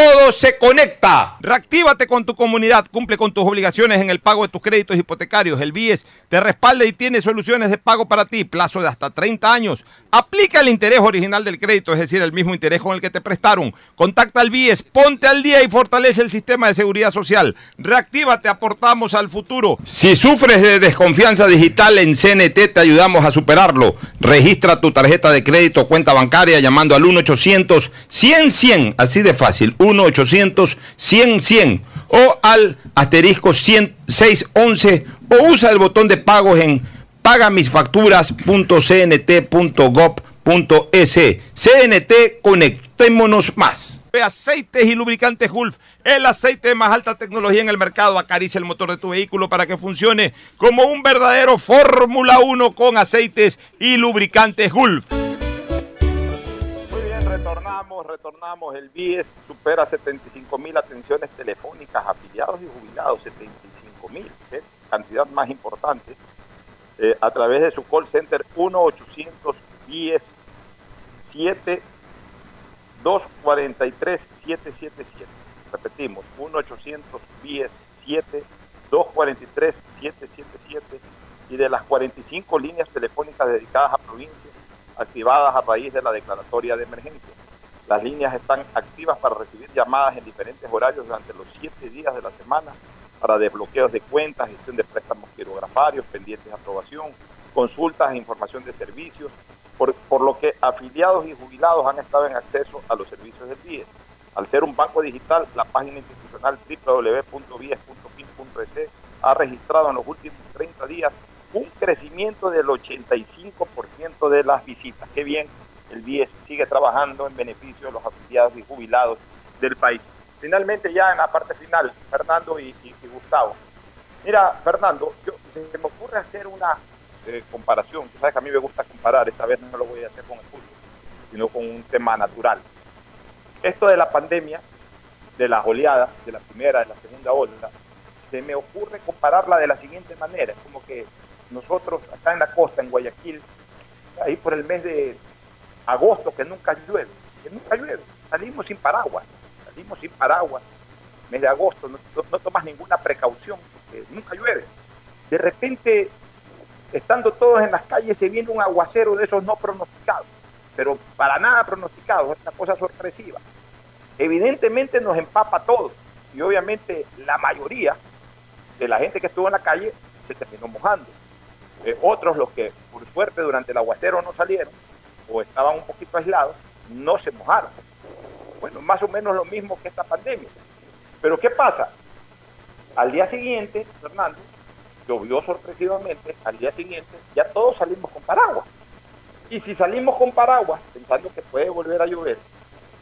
todo se conecta. Reactívate con tu comunidad, cumple con tus obligaciones en el pago de tus créditos hipotecarios. El BIES te respalda y tiene soluciones de pago para ti, plazo de hasta 30 años. Aplica el interés original del crédito, es decir, el mismo interés con el que te prestaron. Contacta al BIES, ponte al día y fortalece el sistema de seguridad social. Reactívate, aportamos al futuro. Si sufres de desconfianza digital en CNT, te ayudamos a superarlo. Registra tu tarjeta de crédito o cuenta bancaria llamando al 1-800-100-100, así de fácil. 1-800-100-100 o al asterisco 611 o usa el botón de pagos en pagamisfacturas.cnt.gov.es. CNT, conectémonos más. Aceites y lubricantes Gulf, el aceite de más alta tecnología en el mercado. Acaricia el motor de tu vehículo para que funcione como un verdadero Fórmula 1 con aceites y lubricantes Gulf. Bien, retornamos, el BIES supera 75 mil atenciones telefónicas afiliados y jubilados, 75 mil, cantidad más importante, eh, a través de su call center 1-810 7 243 777. Repetimos, 1-810 7 243 777 y de las 45 líneas telefónicas dedicadas a provincias activadas a raíz de la declaratoria de emergencia. Las líneas están activas para recibir llamadas en diferentes horarios durante los siete días de la semana para desbloqueos de cuentas, gestión de préstamos quirografarios, pendientes de aprobación, consultas e información de servicios, por, lo que afiliados y jubilados han estado en acceso a los servicios del BIES. Al ser un banco digital, la página institucional www.bies.fin.es ha registrado en los últimos 30 días un crecimiento del 85% de las visitas. Qué bien, el BIES sigue trabajando en beneficio de los afiliados y jubilados del país. Finalmente, ya en la parte final, Fernando y, Gustavo. Mira, Fernando, yo, se me ocurre hacer una eh, comparación. Tú sabes que a mí me gusta comparar, esta vez no lo voy a hacer con el fútbol, sino con un tema natural. Esto de la pandemia, de las oleadas, de la primera, de la segunda ola, se me ocurre compararla de la siguiente manera. Como que nosotros acá en la costa, en Guayaquil, ahí por el mes de agosto, que nunca llueve, que nunca llueve, salimos sin paraguas, salimos sin paraguas, mes de agosto, no, tomas ninguna precaución, porque nunca llueve. De repente, estando todos en las calles, se viene un aguacero de esos no pronosticados, pero para nada pronosticados, es una cosa sorpresiva. Evidentemente nos empapa todo, y obviamente la mayoría de la gente que estuvo en la calle se terminó mojando. Eh, otros, los que por suerte durante el aguacero no salieron o estaban un poquito aislados, no se mojaron. Bueno, más o menos lo mismo que esta pandemia. Pero ¿qué pasa? Al día siguiente, Fernando, llovió sorpresivamente, al día siguiente ya todos salimos con paraguas. Y si salimos con paraguas, pensando que puede volver a llover,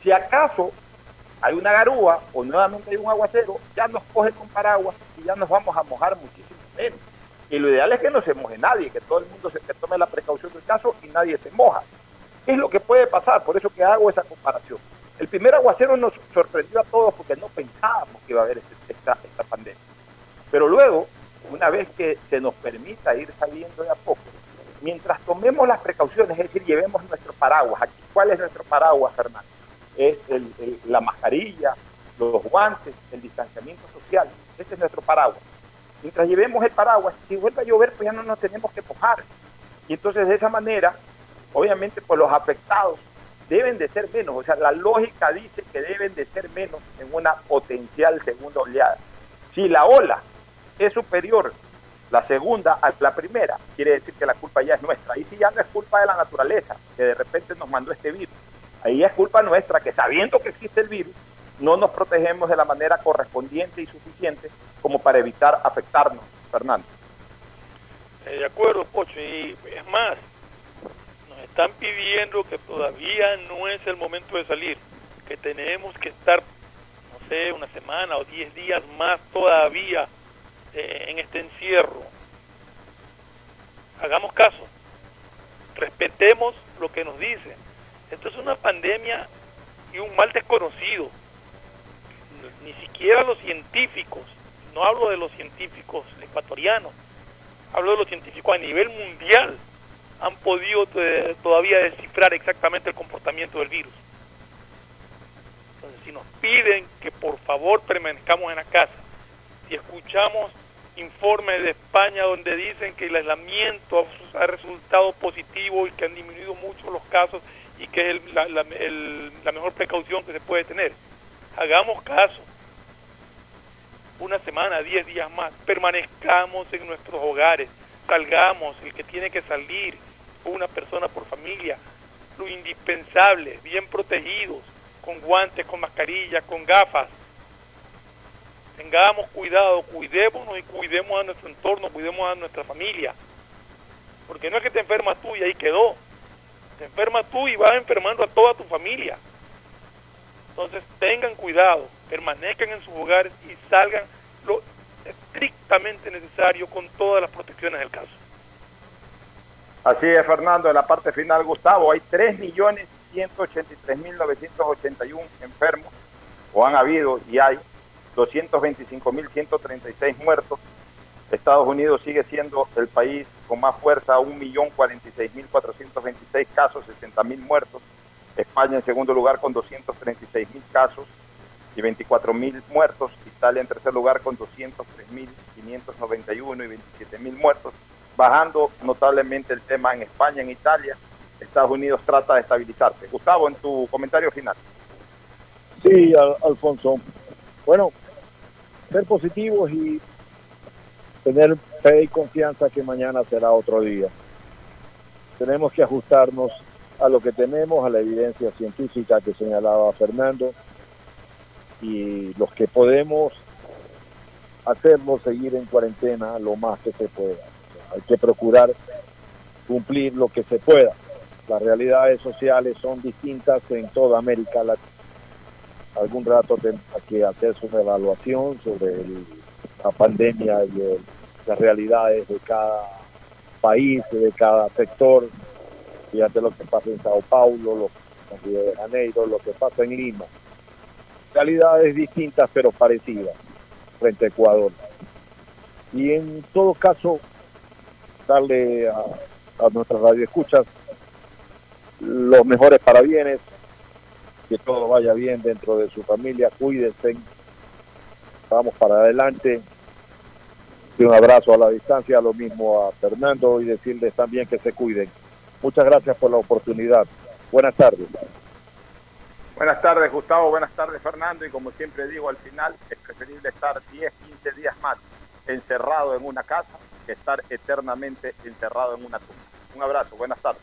si acaso hay una garúa o nuevamente hay un aguacero, ya nos coge con paraguas y ya nos vamos a mojar muchísimo menos. Y lo ideal es que no se moje nadie, que todo el mundo se tome la precaución del caso y nadie se moja. ¿Qué es lo que puede pasar? Por eso que hago esa comparación. El primer aguacero nos sorprendió a todos porque no pensábamos que iba a haber este, esta, pandemia. Pero luego, una vez que se nos permita ir saliendo de a poco, mientras tomemos las precauciones, es decir, llevemos nuestro paraguas. Aquí, ¿Cuál es nuestro paraguas, Fernando? Es la mascarilla, los guantes, el distanciamiento social. Ese es nuestro paraguas mientras llevemos el paraguas, si vuelve a llover, pues ya no nos tenemos que mojar. Y entonces de esa manera, obviamente, pues los afectados deben de ser menos. O sea, la lógica dice que deben de ser menos en una potencial segunda oleada. Si la ola es superior, la segunda a la primera, quiere decir que la culpa ya es nuestra. Ahí sí ya no es culpa de la naturaleza, que de repente nos mandó este virus. Ahí es culpa nuestra, que sabiendo que existe el virus, no nos protegemos de la manera correspondiente y suficiente como para evitar afectarnos, Fernando. Eh, de acuerdo, Pocho, y es más, están pidiendo que todavía no es el momento de salir, que tenemos que estar, no sé, una semana o diez días más todavía eh, en este encierro. Hagamos caso, respetemos lo que nos dicen. Esto es una pandemia y un mal desconocido. Ni siquiera los científicos no hablo de los científicos ecuatorianos, hablo de los científicos a nivel mundial, han podido eh, todavía descifrar exactamente el comportamiento del virus. Entonces, si nos piden que por favor permanezcamos en la casa, si escuchamos informes de España donde dicen que el aislamiento ha resultado positivo y que han disminuido mucho los casos y que es la mejor precaución que se puede tener, hagamos caso una semana, diez días más, permanezcamos en nuestros hogares, salgamos, el que tiene que salir, una persona por familia, lo indispensable, bien protegidos, con guantes, con mascarillas, con gafas. Tengamos cuidado, cuidémonos y cuidemos a nuestro entorno, cuidemos a nuestra familia. Porque no es que te enfermas tú y ahí quedó. Te enfermas tú y vas enfermando a toda tu familia. Entonces tengan cuidado, permanezcan en sus hogares y salgan lo estrictamente necesario con todas las protecciones del caso. Así es, Fernando, en la parte final, Gustavo, hay 3 millones 183.981 enfermos, o han habido y hay 225.136 muertos. Estados Unidos sigue siendo el país con más fuerza, 1.046.426 casos, 60.000 muertos. España en segundo lugar con 236.000 casos y 24.000 muertos. Italia en tercer lugar con 203.591 y 27.000 muertos. Bajando notablemente el tema en España, en Italia. Estados Unidos trata de estabilizarse. Gustavo, en tu comentario final. Sí, Al- Alfonso. Bueno, ser positivos y tener fe y confianza que mañana será otro día. Tenemos que ajustarnos a lo que tenemos, a la evidencia científica que señalaba Fernando, y los que podemos hacerlo, seguir en cuarentena lo más que se pueda. Hay que procurar cumplir lo que se pueda. Las realidades sociales son distintas en toda América Latina. Algún rato tendrá que hacerse una evaluación sobre la pandemia y las realidades de cada país, de cada sector. Fíjate lo que pasa en Sao Paulo, lo en Río de Janeiro, lo que pasa en Lima. Realidades distintas pero parecidas frente a Ecuador. Y en todo caso, darle a, a nuestras radioescuchas los mejores parabienes, que todo vaya bien dentro de su familia, cuídense, vamos para adelante. Y un abrazo a la distancia, lo mismo a Fernando y decirles también que se cuiden. Muchas gracias por la oportunidad. Buenas tardes. Buenas tardes, Gustavo. Buenas tardes, Fernando. Y como siempre digo, al final es preferible estar 10, 15 días más encerrado en una casa estar eternamente enterrado en una tumba. Un abrazo, buenas tardes.